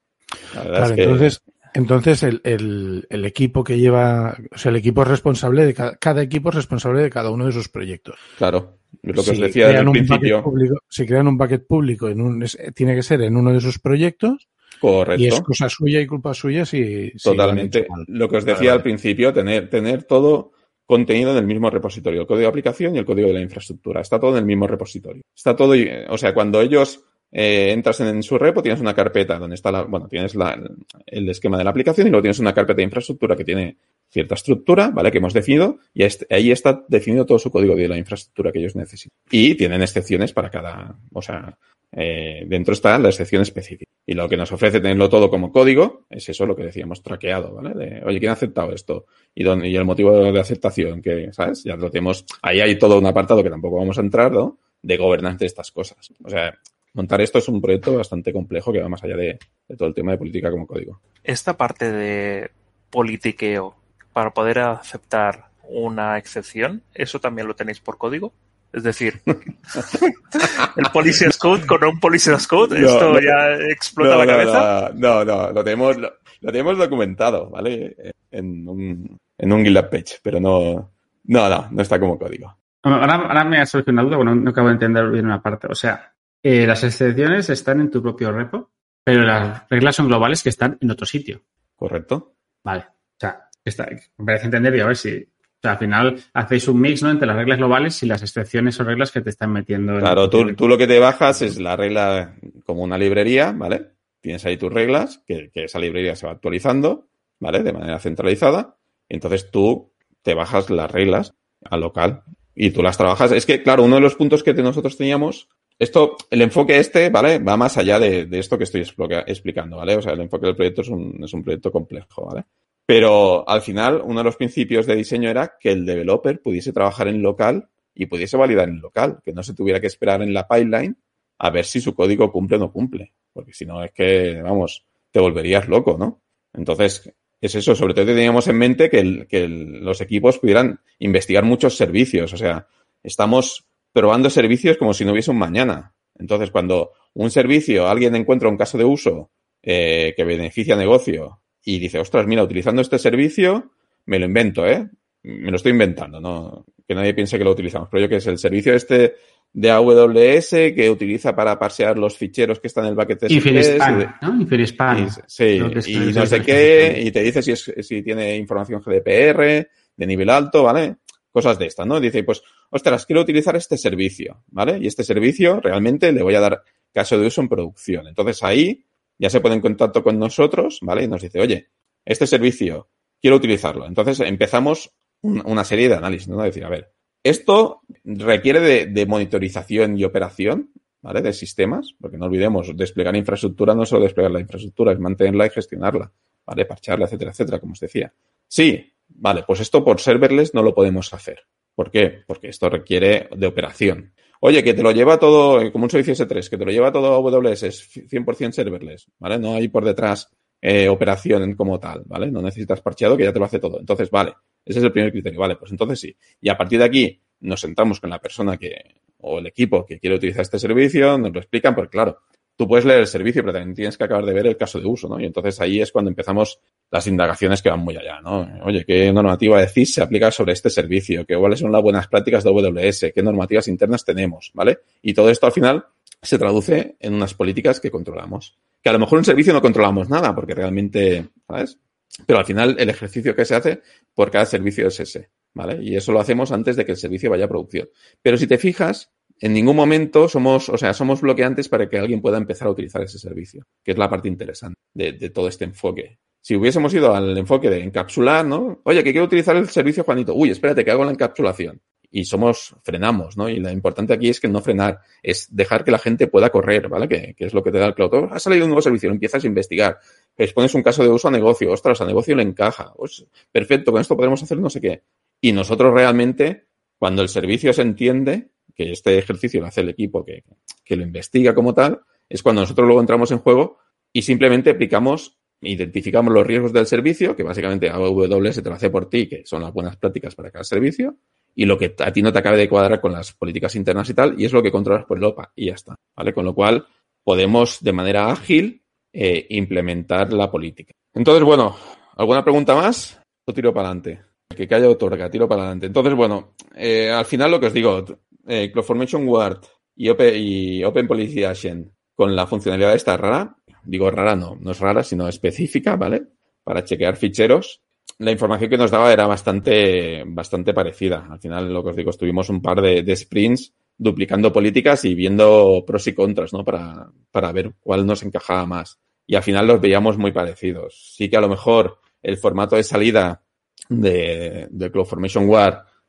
Claro, es que... entonces, entonces el, el, el, equipo que lleva, o sea, el equipo es responsable de cada, cada, equipo es responsable de cada uno de sus proyectos. Claro, es lo que si os decía desde el principio. Público, si crean un bucket público en un, es, tiene que ser en uno de sus proyectos Correcto. Y es cosa suya y culpa suya si. Totalmente. Si lo que os decía vale, al principio, tener, tener todo contenido en el mismo repositorio, el código de aplicación y el código de la infraestructura. Está todo en el mismo repositorio. Está todo, o sea, cuando ellos eh, entras en, en, su repo, tienes una carpeta donde está la, bueno, tienes la, el esquema de la aplicación y luego tienes una carpeta de infraestructura que tiene cierta estructura, ¿vale? Que hemos definido y ahí está definido todo su código de la infraestructura que ellos necesitan. Y tienen excepciones para cada, o sea, eh, dentro está la excepción específica. Y lo que nos ofrece tenerlo todo como código es eso lo que decíamos, traqueado, ¿vale? De, oye, ¿quién ha aceptado esto? Y, dónde, y el motivo de aceptación, que, ¿sabes? Ya lo tenemos, ahí hay todo un apartado que tampoco vamos a entrar, ¿no? De gobernanza de estas cosas. O sea, montar esto es un proyecto bastante complejo que va más allá de, de todo el tema de política como código. Esta parte de politiqueo para poder aceptar una excepción, ¿eso también lo tenéis por código? Es decir, el Policy Code con un Policy Code, no, ¿esto no, ya explota no, la cabeza? No, no, lo tenemos, lo, lo, tenemos documentado, ¿vale? En un, en un GitLab page, pero no, no, no, no está como código. Ahora, ahora me ha surgido una duda, bueno, no acabo de entender bien una parte. O sea, eh, las excepciones están en tu propio repo, pero las reglas son globales que están en otro sitio. ¿Correcto? Vale. O sea, está, me parece entender y a ver si. O sea, al final hacéis un mix ¿no? entre las reglas globales y las excepciones o reglas que te están metiendo. Claro, tú, tú lo que te bajas es la regla como una librería, ¿vale? Tienes ahí tus reglas, que, que esa librería se va actualizando, ¿vale? De manera centralizada. Entonces tú te bajas las reglas al local y tú las trabajas. Es que, claro, uno de los puntos que nosotros teníamos, esto, el enfoque este, ¿vale? Va más allá de, de esto que estoy explicando, ¿vale? O sea, el enfoque del proyecto es un, es un proyecto complejo, ¿vale? Pero al final, uno de los principios de diseño era que el developer pudiese trabajar en local y pudiese validar en local, que no se tuviera que esperar en la pipeline a ver si su código cumple o no cumple. Porque si no, es que, vamos, te volverías loco, ¿no? Entonces, es eso, sobre todo teníamos en mente que, los equipos pudieran investigar muchos servicios. O sea, estamos probando servicios como si no hubiese un mañana. Entonces, cuando un servicio, alguien encuentra un caso de uso eh, que beneficia a negocio y dice, ostras, mira, utilizando este servicio, me lo invento, ¿eh? Me lo estoy inventando, ¿no? Que nadie piense que lo utilizamos. Pero yo que es el servicio este de AWS que utiliza para parsear los ficheros que están en el bucket de Inferispan, ¿no? Inferispan. Y, sí, y no sé qué, y te dice si, es, si tiene información GDPR de nivel alto, ¿vale? Cosas de estas, ¿no? Dice, pues, ostras, quiero utilizar este servicio, ¿vale? Y este servicio realmente le voy a dar caso de uso en producción. Entonces ahí ya se pone en contacto con nosotros, ¿vale? Y nos dice, oye, este servicio, quiero utilizarlo. Entonces empezamos una serie de análisis, ¿no? Decir, a ver, esto requiere de, de, monitorización y operación, ¿vale? De sistemas, porque no olvidemos, desplegar infraestructura no es solo desplegar la infraestructura, es mantenerla y gestionarla, ¿vale? Parcharla, etcétera, etcétera, como os decía. Sí, vale, pues esto por serverless no lo podemos hacer. ¿Por qué? Porque esto requiere de operación. Oye, que te lo lleva todo, como un servicio S3, que te lo lleva todo a AWS, es 100% serverless, ¿vale? No hay por detrás eh, operación como tal, ¿vale? No necesitas parcheado que ya te lo hace todo. Entonces, vale, ese es el primer criterio, vale, pues entonces sí. Y a partir de aquí nos sentamos con la persona que, o el equipo que quiere utilizar este servicio, nos lo explican, porque claro, tú puedes leer el servicio, pero también tienes que acabar de ver el caso de uso, ¿no? Y entonces ahí es cuando empezamos las indagaciones que van muy allá, ¿no? Oye, ¿qué normativa de CIS se aplica sobre este servicio? ¿Qué, ¿Cuáles son las buenas prácticas de AWS? ¿Qué normativas internas tenemos? ¿Vale? Y todo esto al final se traduce en unas políticas que controlamos. Que a lo mejor un servicio no controlamos nada, porque realmente, ¿sabes? Pero al final el ejercicio que se hace por cada servicio es ese, ¿vale? Y eso lo hacemos antes de que el servicio vaya a producción. Pero si te fijas, en ningún momento somos, o sea, somos bloqueantes para que alguien pueda empezar a utilizar ese servicio, que es la parte interesante de, todo este enfoque. Si hubiésemos ido al enfoque de encapsular, ¿no? Oye, que quiero utilizar el servicio Juanito. Uy, espérate, que hago la encapsulación y somos, frenamos, ¿no? Y lo importante aquí es que no frenar, es dejar que la gente pueda correr, ¿vale? Que, es lo que te da el cloud. Ha salido un nuevo servicio, lo empiezas a investigar, expones un caso de uso a negocio, ostras, a negocio le encaja, pues, perfecto, con esto podemos hacer no sé qué. Y nosotros realmente, cuando el servicio se entiende, que este ejercicio lo hace el equipo que, que lo investiga como tal, es cuando nosotros luego entramos en juego y simplemente aplicamos identificamos los riesgos del servicio, que básicamente AWS te lo hace por ti, que son las buenas prácticas para cada servicio, y lo que a ti no te acabe de cuadrar con las políticas internas y tal, y es lo que controlas por el OPA, y ya está, ¿vale? Con lo cual, podemos de manera ágil eh, implementar la política. Entonces, bueno, ¿alguna pregunta más? O tiro para adelante. Que calla otorga, tiro para adelante. Entonces, bueno, eh, al final lo que os digo, eh, CloudFormation y Open, y Open Policy Agent con la funcionalidad esta rara, digo rara no, no es rara, sino específica, ¿vale? Para chequear ficheros. La información que nos daba era bastante, bastante parecida. Al final, lo que os digo, estuvimos un par de, de sprints duplicando políticas y viendo pros y contras, ¿no? Para, para ver cuál nos encajaba más. Y al final los veíamos muy parecidos. Sí que a lo mejor el formato de salida de, de CloudFormation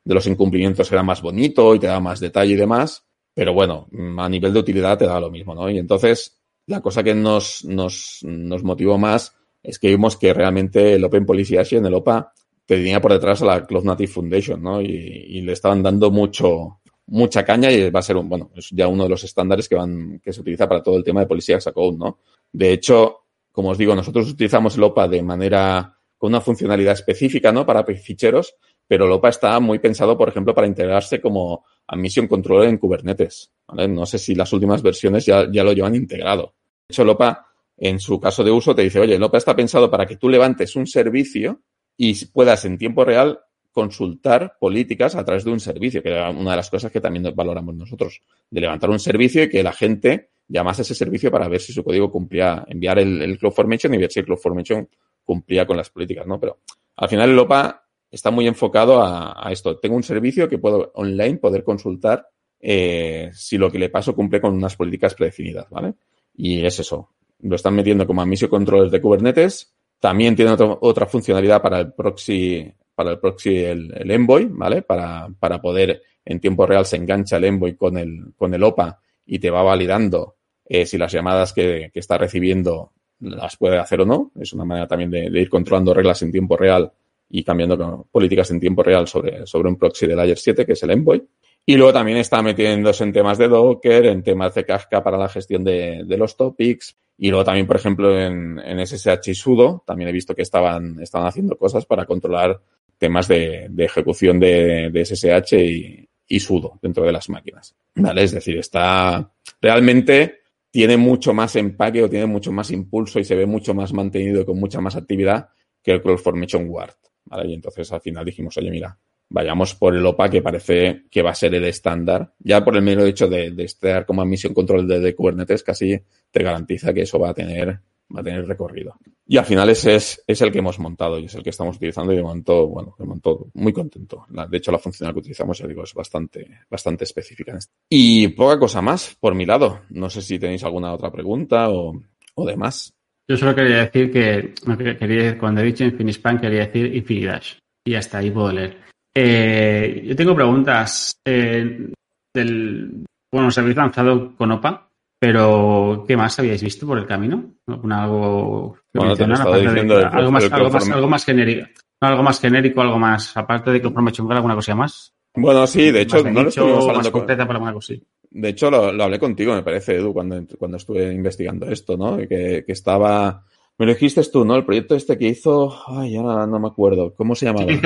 de los incumplimientos era más bonito y te da más detalle y demás, pero bueno, a nivel de utilidad te da lo mismo, ¿no? Y entonces la cosa que nos, nos, nos motivó más es que vimos que realmente el Open Policy en el OPA, tenía por detrás a la Cloud Native Foundation, ¿no? Y, le estaban dando mucho, mucha caña y va a ser un, bueno, es ya uno de los estándares que van, que se utiliza para todo el tema de Policy as a ¿no? De hecho, como os digo, nosotros utilizamos el OPA de manera, con una funcionalidad específica, ¿no? Para ficheros, pero el OPA está muy pensado, por ejemplo, para integrarse como Admission Controller en Kubernetes. No sé si las últimas versiones ya, lo llevan integrado. De hecho, el OPA, en su caso de uso, te dice, oye, el OPA está pensado para que tú levantes un servicio y puedas en tiempo real consultar políticas a través de un servicio, que era una de las cosas que también valoramos nosotros, de levantar un servicio y que la gente llamase a ese servicio para ver si su código cumplía, enviar el, el CloudFormation y ver si el CloudFormation cumplía con las políticas, ¿no? Pero al final el OPA está muy enfocado a, esto. Tengo un servicio que puedo online poder consultar eh, si lo que le paso cumple con unas políticas predefinidas, ¿vale? Y es eso. Lo están metiendo como admisión controles de Kubernetes. También tiene otro, otra funcionalidad para el proxy, para el proxy, el, Envoy, ¿vale? Para, para poder en tiempo real se engancha el Envoy con el, con el OPA y te va validando eh, si las llamadas que, que, está recibiendo las puede hacer o no. Es una manera también de ir controlando reglas en tiempo real y cambiando políticas en tiempo real sobre, sobre un proxy de Layer 7, que es el Envoy. Y luego también está metiéndose en temas de Docker, en temas de Kafka para la gestión de, de los topics. Y luego también, por ejemplo, en, en, SSH y sudo, también he visto que estaban, estaban haciendo cosas para controlar temas de, de ejecución de, de SSH y, y, sudo dentro de las máquinas. ¿Vale? Es decir, está realmente tiene mucho más empaque o tiene mucho más impulso y se ve mucho más mantenido y con mucha más actividad que el CloudFormation Guard. ¿Vale? Y entonces al final dijimos, oye, mira, vayamos por el OPA que parece que va a ser el estándar. Ya por el mero hecho de, de estar como admisión control de, de, Kubernetes casi te garantiza que eso va a tener, va a tener recorrido. Y al final ese es, es el que hemos montado y es el que estamos utilizando y de momento, bueno, de momento muy contento. De hecho, la funcionalidad que utilizamos, ya digo, es bastante, bastante específica. Y poca cosa más por mi lado. No sé si tenéis alguna otra pregunta o, o demás. Yo solo quería decir que, quería, cuando he dicho Infinispan, quería decir Infinidash. Y hasta ahí puedo leer. Eh, yo tengo preguntas. Eh, del, bueno, os habéis lanzado con OPA, pero ¿qué más habíais visto por el camino? algo, bueno, te lo diciendo de, algo, más, algo, más, algo más genérico. Algo más genérico, algo más, aparte de que Information alguna cosa más. Bueno, sí, de hecho, no lo estuvimos más hablando concreta para alguna cosa. Sí. De hecho, lo, lo, hablé contigo, me parece, Edu, cuando, cuando estuve investigando esto, ¿no? Que, que estaba me lo dijiste tú, ¿no? El proyecto este que hizo, ay, ya no me acuerdo. ¿Cómo se llamaba? Sí,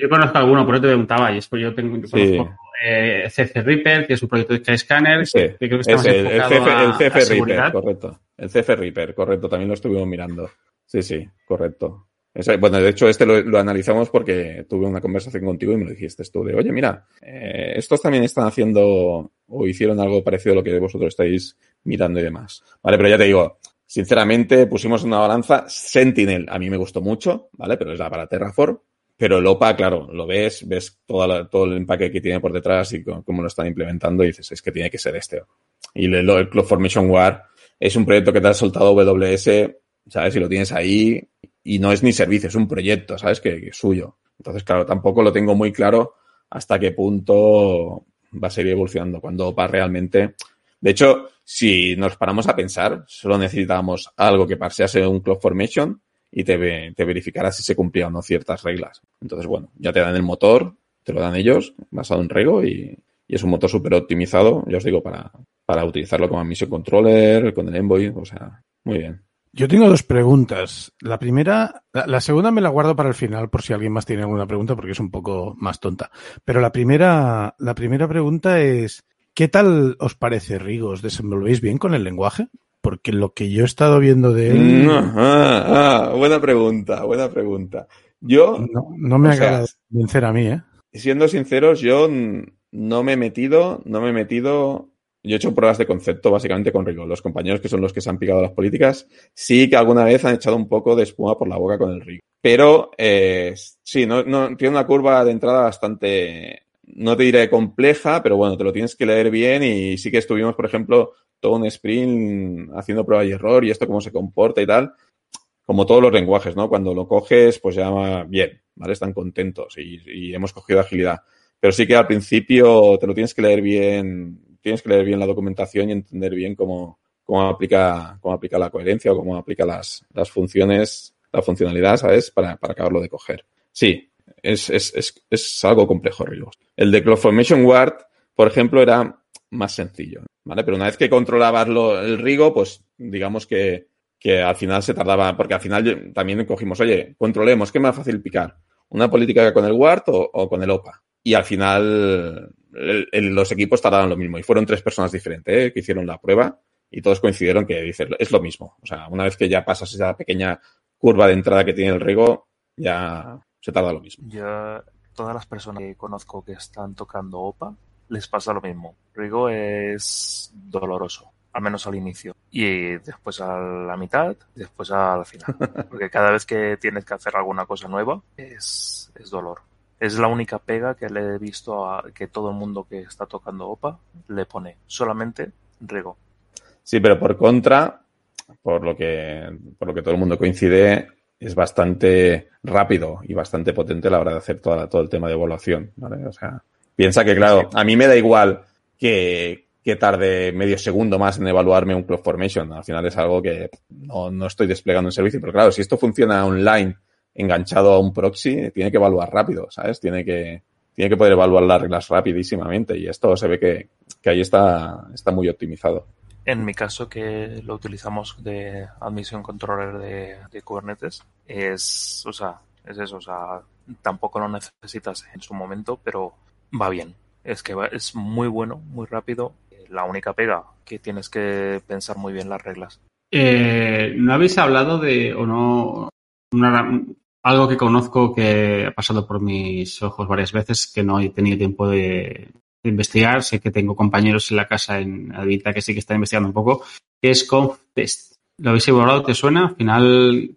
yo conozco alguno, por eso te preguntaba. Y es porque yo tengo, yo conozco sí. eh, CC Reaper, que es un proyecto de Scanner. Sí, que creo que está ese, más el, CF, a, el CF Reaper, correcto. El CF Reaper, correcto. También lo estuvimos mirando. Sí, sí, correcto. Bueno, de hecho, este lo, analizamos porque tuve una conversación contigo y me lo dijiste tú de, oye, mira, eh, estos también están haciendo o hicieron algo parecido a lo que vosotros estáis mirando y demás. Vale, pero ya te digo, Sinceramente, pusimos una balanza. Sentinel a mí me gustó mucho, ¿vale? Pero es la para Terraform. Pero el OPA, claro, lo ves, ves toda todo el empaque que tiene por detrás y cómo lo están implementando y dices, es que tiene que ser este. Y el, el CloudFormation War es un proyecto que te ha soltado AWS, ¿sabes? Y lo tienes ahí y no es ni servicio, es un proyecto, ¿sabes? Que, es suyo. Entonces, claro, tampoco lo tengo muy claro hasta qué punto va a seguir evolucionando. Cuando OPA realmente de hecho, si nos paramos a pensar, solo necesitábamos algo que pasease un CloudFormation y te, te verificara si se cumplían o no ciertas reglas. Entonces, bueno, ya te dan el motor, te lo dan ellos, basado en Rego, y, y es un motor súper optimizado, ya os digo, para, para utilizarlo como Mission Controller, con el Envoy, o sea, muy bien. Yo tengo dos preguntas. La primera, la, la, segunda me la guardo para el final por si alguien más tiene alguna pregunta porque es un poco más tonta. Pero la primera, la primera pregunta es, ¿Qué tal os parece, Rigo? ¿Os desenvolvéis bien con el lenguaje? Porque lo que yo he estado viendo de él. Ah, ah, buena pregunta, buena pregunta. Yo. No, no me agrada vencer a mí, ¿eh? Siendo sinceros, yo no me he metido, no me he metido. Yo he hecho pruebas de concepto básicamente con Rigo. Los compañeros que son los que se han picado las políticas, sí que alguna vez han echado un poco de espuma por la boca con el Rigo. Pero eh, sí, no, no, tiene una curva de entrada bastante, no te diré compleja, pero bueno, te lo tienes que leer bien y sí que estuvimos, por ejemplo, todo un sprint haciendo prueba y error y esto cómo se comporta y tal, como todos los lenguajes, ¿no? Cuando lo coges, pues ya va bien, ¿vale? Están contentos y, y, hemos cogido agilidad. Pero sí que al principio te lo tienes que leer bien, tienes que leer bien la documentación y entender bien cómo, cómo aplica, cómo aplica la coherencia o cómo aplica las, las funciones, la funcionalidad, ¿sabes? Para, para acabarlo de coger. Sí, es, es, es, es algo complejo, Ríos. El de CloudFormation Ward, por ejemplo, era más sencillo, ¿vale? Pero una vez que controlabas lo, el Rigo, pues digamos que, que al final se tardaba, porque al final también cogimos, oye, controlemos, ¿qué más fácil picar? ¿Una política con el Ward o, o con el OPA? Y al final el, el, los equipos tardaban lo mismo y fueron tres personas diferentes ¿eh? que hicieron la prueba y todos coincidieron que dice, es lo mismo. O sea, una vez que ya pasas esa pequeña curva de entrada que tiene el Rigo, ya se tarda lo mismo. Yo, todas las personas que conozco que están tocando OPA les pasa lo mismo. Rigo es doloroso, al menos al inicio. Y después a la mitad, después al final. Porque cada vez que tienes que hacer alguna cosa nueva, es, es dolor. Es la única pega que le he visto a que todo el mundo que está tocando OPA le pone. Solamente Rigo. Sí, pero por contra, por lo que, por lo que todo el mundo coincide, es bastante rápido y bastante potente a la hora de hacer toda, todo el tema de evaluación. ¿vale? O sea, piensa que, claro, a mí me da igual que, que tarde medio segundo más en evaluarme un CloudFormation. Al final es algo que no, no estoy desplegando en servicio. Pero claro, si esto funciona online enganchado a un proxy, tiene que evaluar rápido, ¿sabes? Tiene que, tiene que poder evaluar las reglas rapidísimamente y esto se ve que, que ahí está, está muy optimizado. En mi caso, que lo utilizamos de admisión controller de, de Kubernetes, es, o sea, es eso, o sea, tampoco lo necesitas en su momento, pero va bien. Es que va, es muy bueno, muy rápido. La única pega que tienes que pensar muy bien las reglas. Eh, ¿No habéis hablado de, o no, una, algo que conozco que ha pasado por mis ojos varias veces, que no he tenido tiempo de, de investigar? Sé que tengo compañeros en la casa en Advita que sí que están investigando un poco, que es ConfTest. ¿Lo habéis evaluado? ¿Te suena? Al final,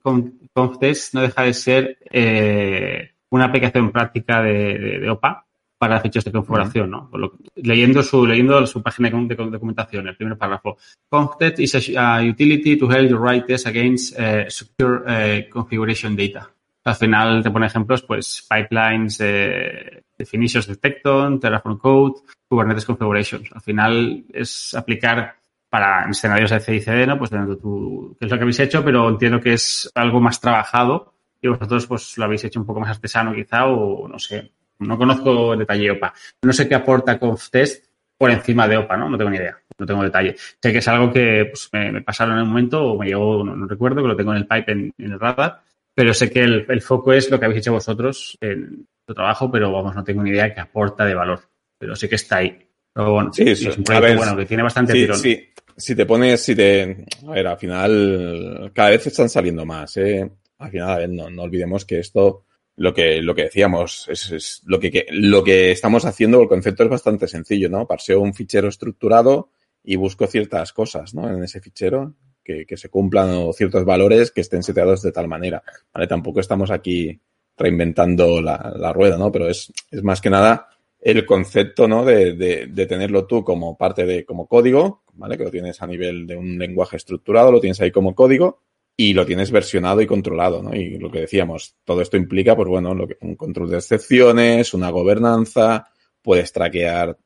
ConfTest no deja de ser eh, una aplicación práctica de, de, de OPA para fichas de configuración, ¿no? Leyendo su leyendo su página de documentación, el primer párrafo. ConfTest is a, a utility to help you write tests against uh, secure uh, configuration data. Al final te pone ejemplos, pues pipelines, eh, definitions de Tecton, Terraform Code, Kubernetes Configurations. Al final es aplicar para escenarios de CICD, ¿no? Pues dentro tú, qué es lo que habéis hecho, pero entiendo que es algo más trabajado y vosotros pues lo habéis hecho un poco más artesano quizá o no sé, no conozco detalle OPA. No sé qué aporta ConfTest por encima de OPA, ¿no? No tengo ni idea. No tengo detalle. Sé que es algo que pues, me, pasaron en un momento o me llegó, no, no, recuerdo, que lo tengo en el pipe en, en el radar. Pero sé que el, el, foco es lo que habéis hecho vosotros en tu trabajo, pero vamos, no tengo ni idea qué aporta de valor. Pero sé que está ahí. Pero bueno, sí, es un proyecto ver, bueno que tiene bastante sí, tirón. Sí. Si te pones, si te. A ver, al final, cada vez están saliendo más, ¿eh? Al final, a ver, no, no olvidemos que esto lo que, lo que decíamos, es, es lo, que, que, lo que estamos haciendo, el concepto es bastante sencillo, ¿no? Parseo un fichero estructurado y busco ciertas cosas, ¿no? En ese fichero, que, se cumplan o ciertos valores que estén seteados de tal manera, ¿vale? Tampoco estamos aquí reinventando la, rueda, ¿no? Pero es, es más que nada el concepto, ¿no? De, de, de, tenerlo tú como parte de, como código, ¿vale? Que lo tienes a nivel de un lenguaje estructurado, lo tienes ahí como código y lo tienes versionado y controlado, ¿no? Y lo que decíamos, todo esto implica, pues bueno, lo que, un control de excepciones, una gobernanza, puedes traquear.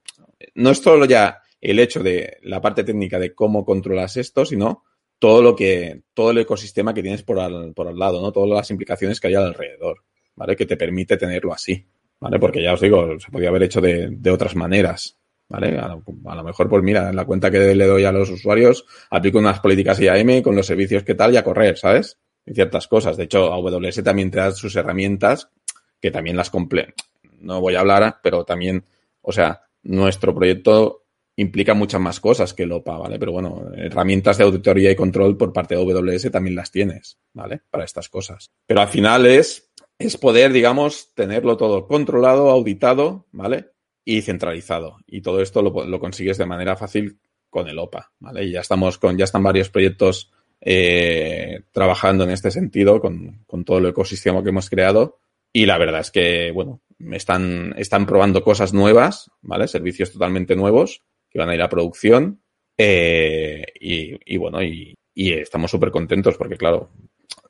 No es solo ya el hecho de la parte técnica de cómo controlas esto, sino todo lo que, todo el ecosistema que tienes por al, por al lado, ¿no? Todas las implicaciones que hay alrededor, ¿vale? Que te permite tenerlo así, ¿vale? Porque ya os digo, se podía haber hecho de, de otras maneras, ¿vale? A lo, mejor, pues mira, en la cuenta que le doy a los usuarios, aplico unas políticas IAM con los servicios que tal y a correr, ¿sabes? Y ciertas cosas. De hecho, AWS también te da sus herramientas que también las comple. No voy a hablar, pero también, o sea, nuestro proyecto implica muchas más cosas que el OPA, ¿vale? Pero bueno, herramientas de auditoría y control por parte de AWS también las tienes, ¿vale? Para estas cosas. Pero al final es, es poder, digamos, tenerlo todo controlado, auditado, ¿vale? y centralizado. Y todo esto lo, lo, consigues de manera fácil con el OPA, ¿vale? Y ya estamos con, ya están varios proyectos eh, trabajando en este sentido con, con, todo el ecosistema que hemos creado. Y la verdad es que, bueno, están, están probando cosas nuevas, ¿vale? Servicios totalmente nuevos que van a ir a producción. Eh, y, bueno, y, estamos súper contentos porque, claro,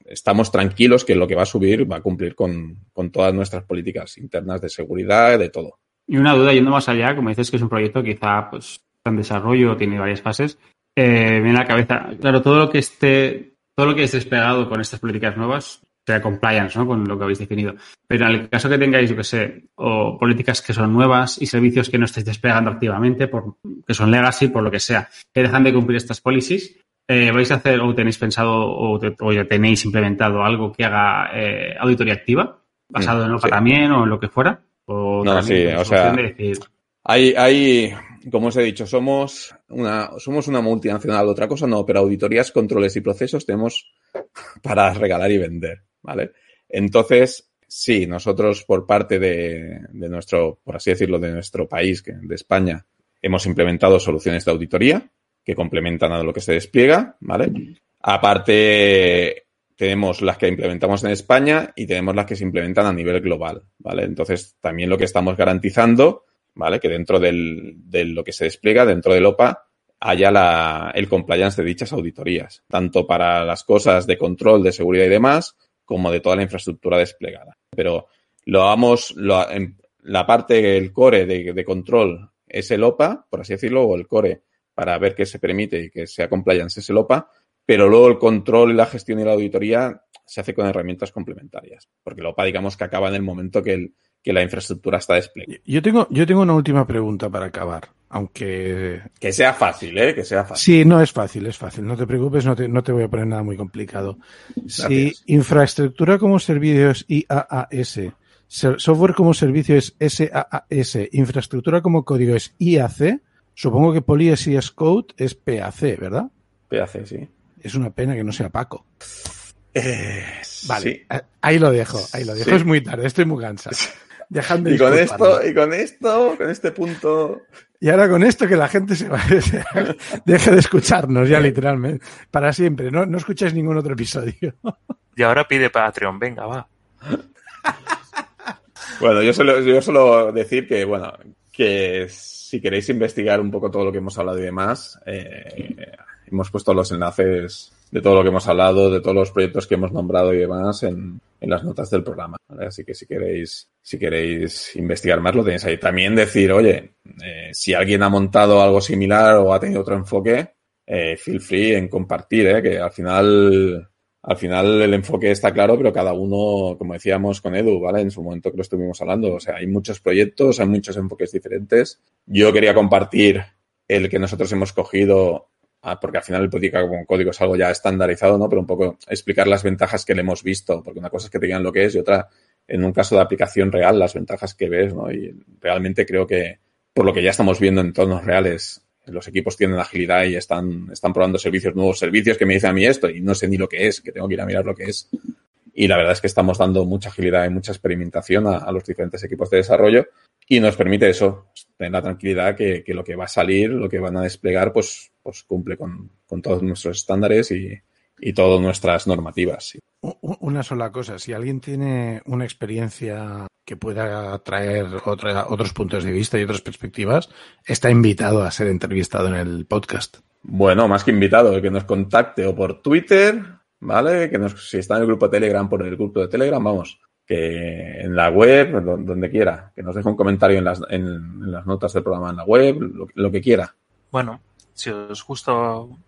estamos tranquilos que lo que va a subir va a cumplir con, con todas nuestras políticas internas de seguridad, de todo. Y una duda, yendo más allá, como dices que es un proyecto quizá pues, en desarrollo, tiene varias fases, eh, viene la cabeza, claro, todo lo que esté, todo lo que esté despegado con estas políticas nuevas, sea compliance, ¿no? Con lo que habéis definido. Pero en el caso que tengáis, yo que sé, o políticas que son nuevas y servicios que no estáis despegando activamente, por, que son legacy, por lo que sea, que dejan de cumplir estas policies, eh, ¿vais a hacer o tenéis pensado o, te, o ya tenéis implementado algo que haga eh, auditoría activa, basado en OPA sí. también o en lo que fuera? O no, sí, o sea, decir... hay, hay, como os he dicho, somos una, somos una multinacional, otra cosa no, pero auditorías, controles y procesos tenemos para regalar y vender, ¿vale? Entonces, sí, nosotros por parte de, nuestro, por así decirlo, de nuestro país, de España, hemos implementado soluciones de auditoría que complementan a lo que se despliega, ¿vale? Aparte, tenemos las que implementamos en España y tenemos las que se implementan a nivel global, ¿vale? Entonces, también lo que estamos garantizando, ¿vale? Que dentro del, de lo que se despliega, dentro del OPA, haya el compliance de dichas auditorías, tanto para las cosas de control, de seguridad y demás, como de toda la infraestructura desplegada. Pero lo vamos, la parte, el core de, de, control es el OPA, por así decirlo, o el core para ver qué se permite y que sea compliance es el OPA, pero luego el control y la gestión y la auditoría se hace con herramientas complementarias, porque el OPA digamos que acaba en el momento que, el, que la infraestructura está desplegada. Yo tengo, yo tengo una última pregunta para acabar, aunque... Que sea fácil, ¿eh? Que sea fácil. Sí, no es fácil, es fácil, no te preocupes, no te, no te voy a poner nada muy complicado. Gracias. Si infraestructura como servicio es IaaS, software como servicio es SaaS, infraestructura como código es IAC, supongo que Policy as Code es PAC, ¿verdad? PAC, sí. Es una pena que no sea Paco. Eh, vale, sí. ahí lo dejo, ahí lo dejo. Sí. Es muy tarde, estoy muy cansado. Dejando y con esto, y con esto, con este punto. Y ahora con esto que la gente se va, deje de escucharnos ya literalmente, para siempre. No, no escucháis ningún otro episodio. Y ahora pide Patreon, venga, va. Bueno, yo solo, yo solo decir que, bueno, que si queréis investigar un poco todo lo que hemos hablado y demás, eh, hemos puesto los enlaces de todo lo que hemos hablado, de todos los proyectos que hemos nombrado y demás en, en las notas del programa. ¿vale? Así que si queréis, si queréis investigar más, lo tenéis ahí. También decir, oye, eh, si alguien ha montado algo similar o ha tenido otro enfoque, eh, feel free en compartir, ¿eh? que al final, al final el enfoque está claro, pero cada uno, como decíamos con Edu, ¿vale? En su momento que lo estuvimos hablando, o sea, hay muchos proyectos, hay muchos enfoques diferentes. Yo quería compartir el que nosotros hemos cogido porque al final el política con código es algo ya estandarizado, ¿no? Pero un poco explicar las ventajas que le hemos visto, porque una cosa es que te digan lo que es y otra, en un caso de aplicación real, las ventajas que ves, ¿no? Y realmente creo que, por lo que ya estamos viendo en entornos reales, los equipos tienen agilidad y están, están probando servicios, nuevos servicios que me dicen a mí esto y no sé ni lo que es, que tengo que ir a mirar lo que es. Y la verdad es que estamos dando mucha agilidad y mucha experimentación a, los diferentes equipos de desarrollo y nos permite eso, tener la tranquilidad que, que, lo que va a salir, lo que van a desplegar, pues, pues cumple con, con todos nuestros estándares y, y todas nuestras normativas. Sí. Una sola cosa, si alguien tiene una experiencia que pueda traer otra, otros puntos de vista y otras perspectivas, está invitado a ser entrevistado en el podcast. Bueno, más que invitado, que nos contacte o por Twitter, ¿vale? Que nos, si está en el grupo de Telegram, por el grupo de Telegram, vamos, que en la web, donde quiera, que nos deje un comentario en las, en, en las notas del programa en la web, lo, lo, que quiera. Bueno, si os gusta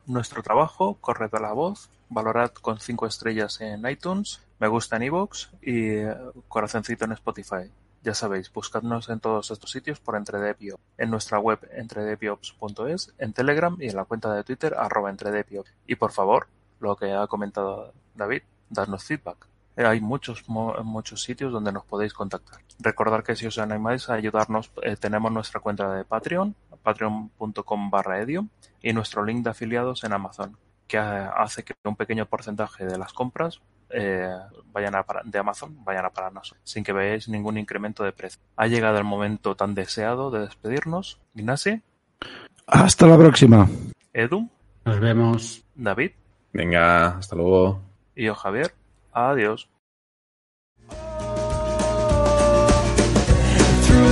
nuestro trabajo, corred a la voz, valorad con cinco estrellas en iTunes, me gusta en iVoox y corazoncito en Spotify. Ya sabéis, buscadnos en todos estos sitios por Entredepio, en nuestra web entredepiops.es, en Telegram y en la cuenta de Twitter arroba entredepiops. Y por favor, lo que ha comentado David, darnos feedback hay muchos muchos sitios donde nos podéis contactar. Recordar que si os animáis a ayudarnos, eh, tenemos nuestra cuenta de Patreon, patreon.com barra edio, y nuestro link de afiliados en Amazon, que hace que un pequeño porcentaje de las compras eh, vayan a para, de Amazon vayan a pararnos, sin que veáis ningún incremento de precio. Ha llegado el momento tan deseado de despedirnos. Ignasi. Hasta la próxima. Edu. Nos vemos. David. Venga, hasta luego. Y yo, Javier. Adiós.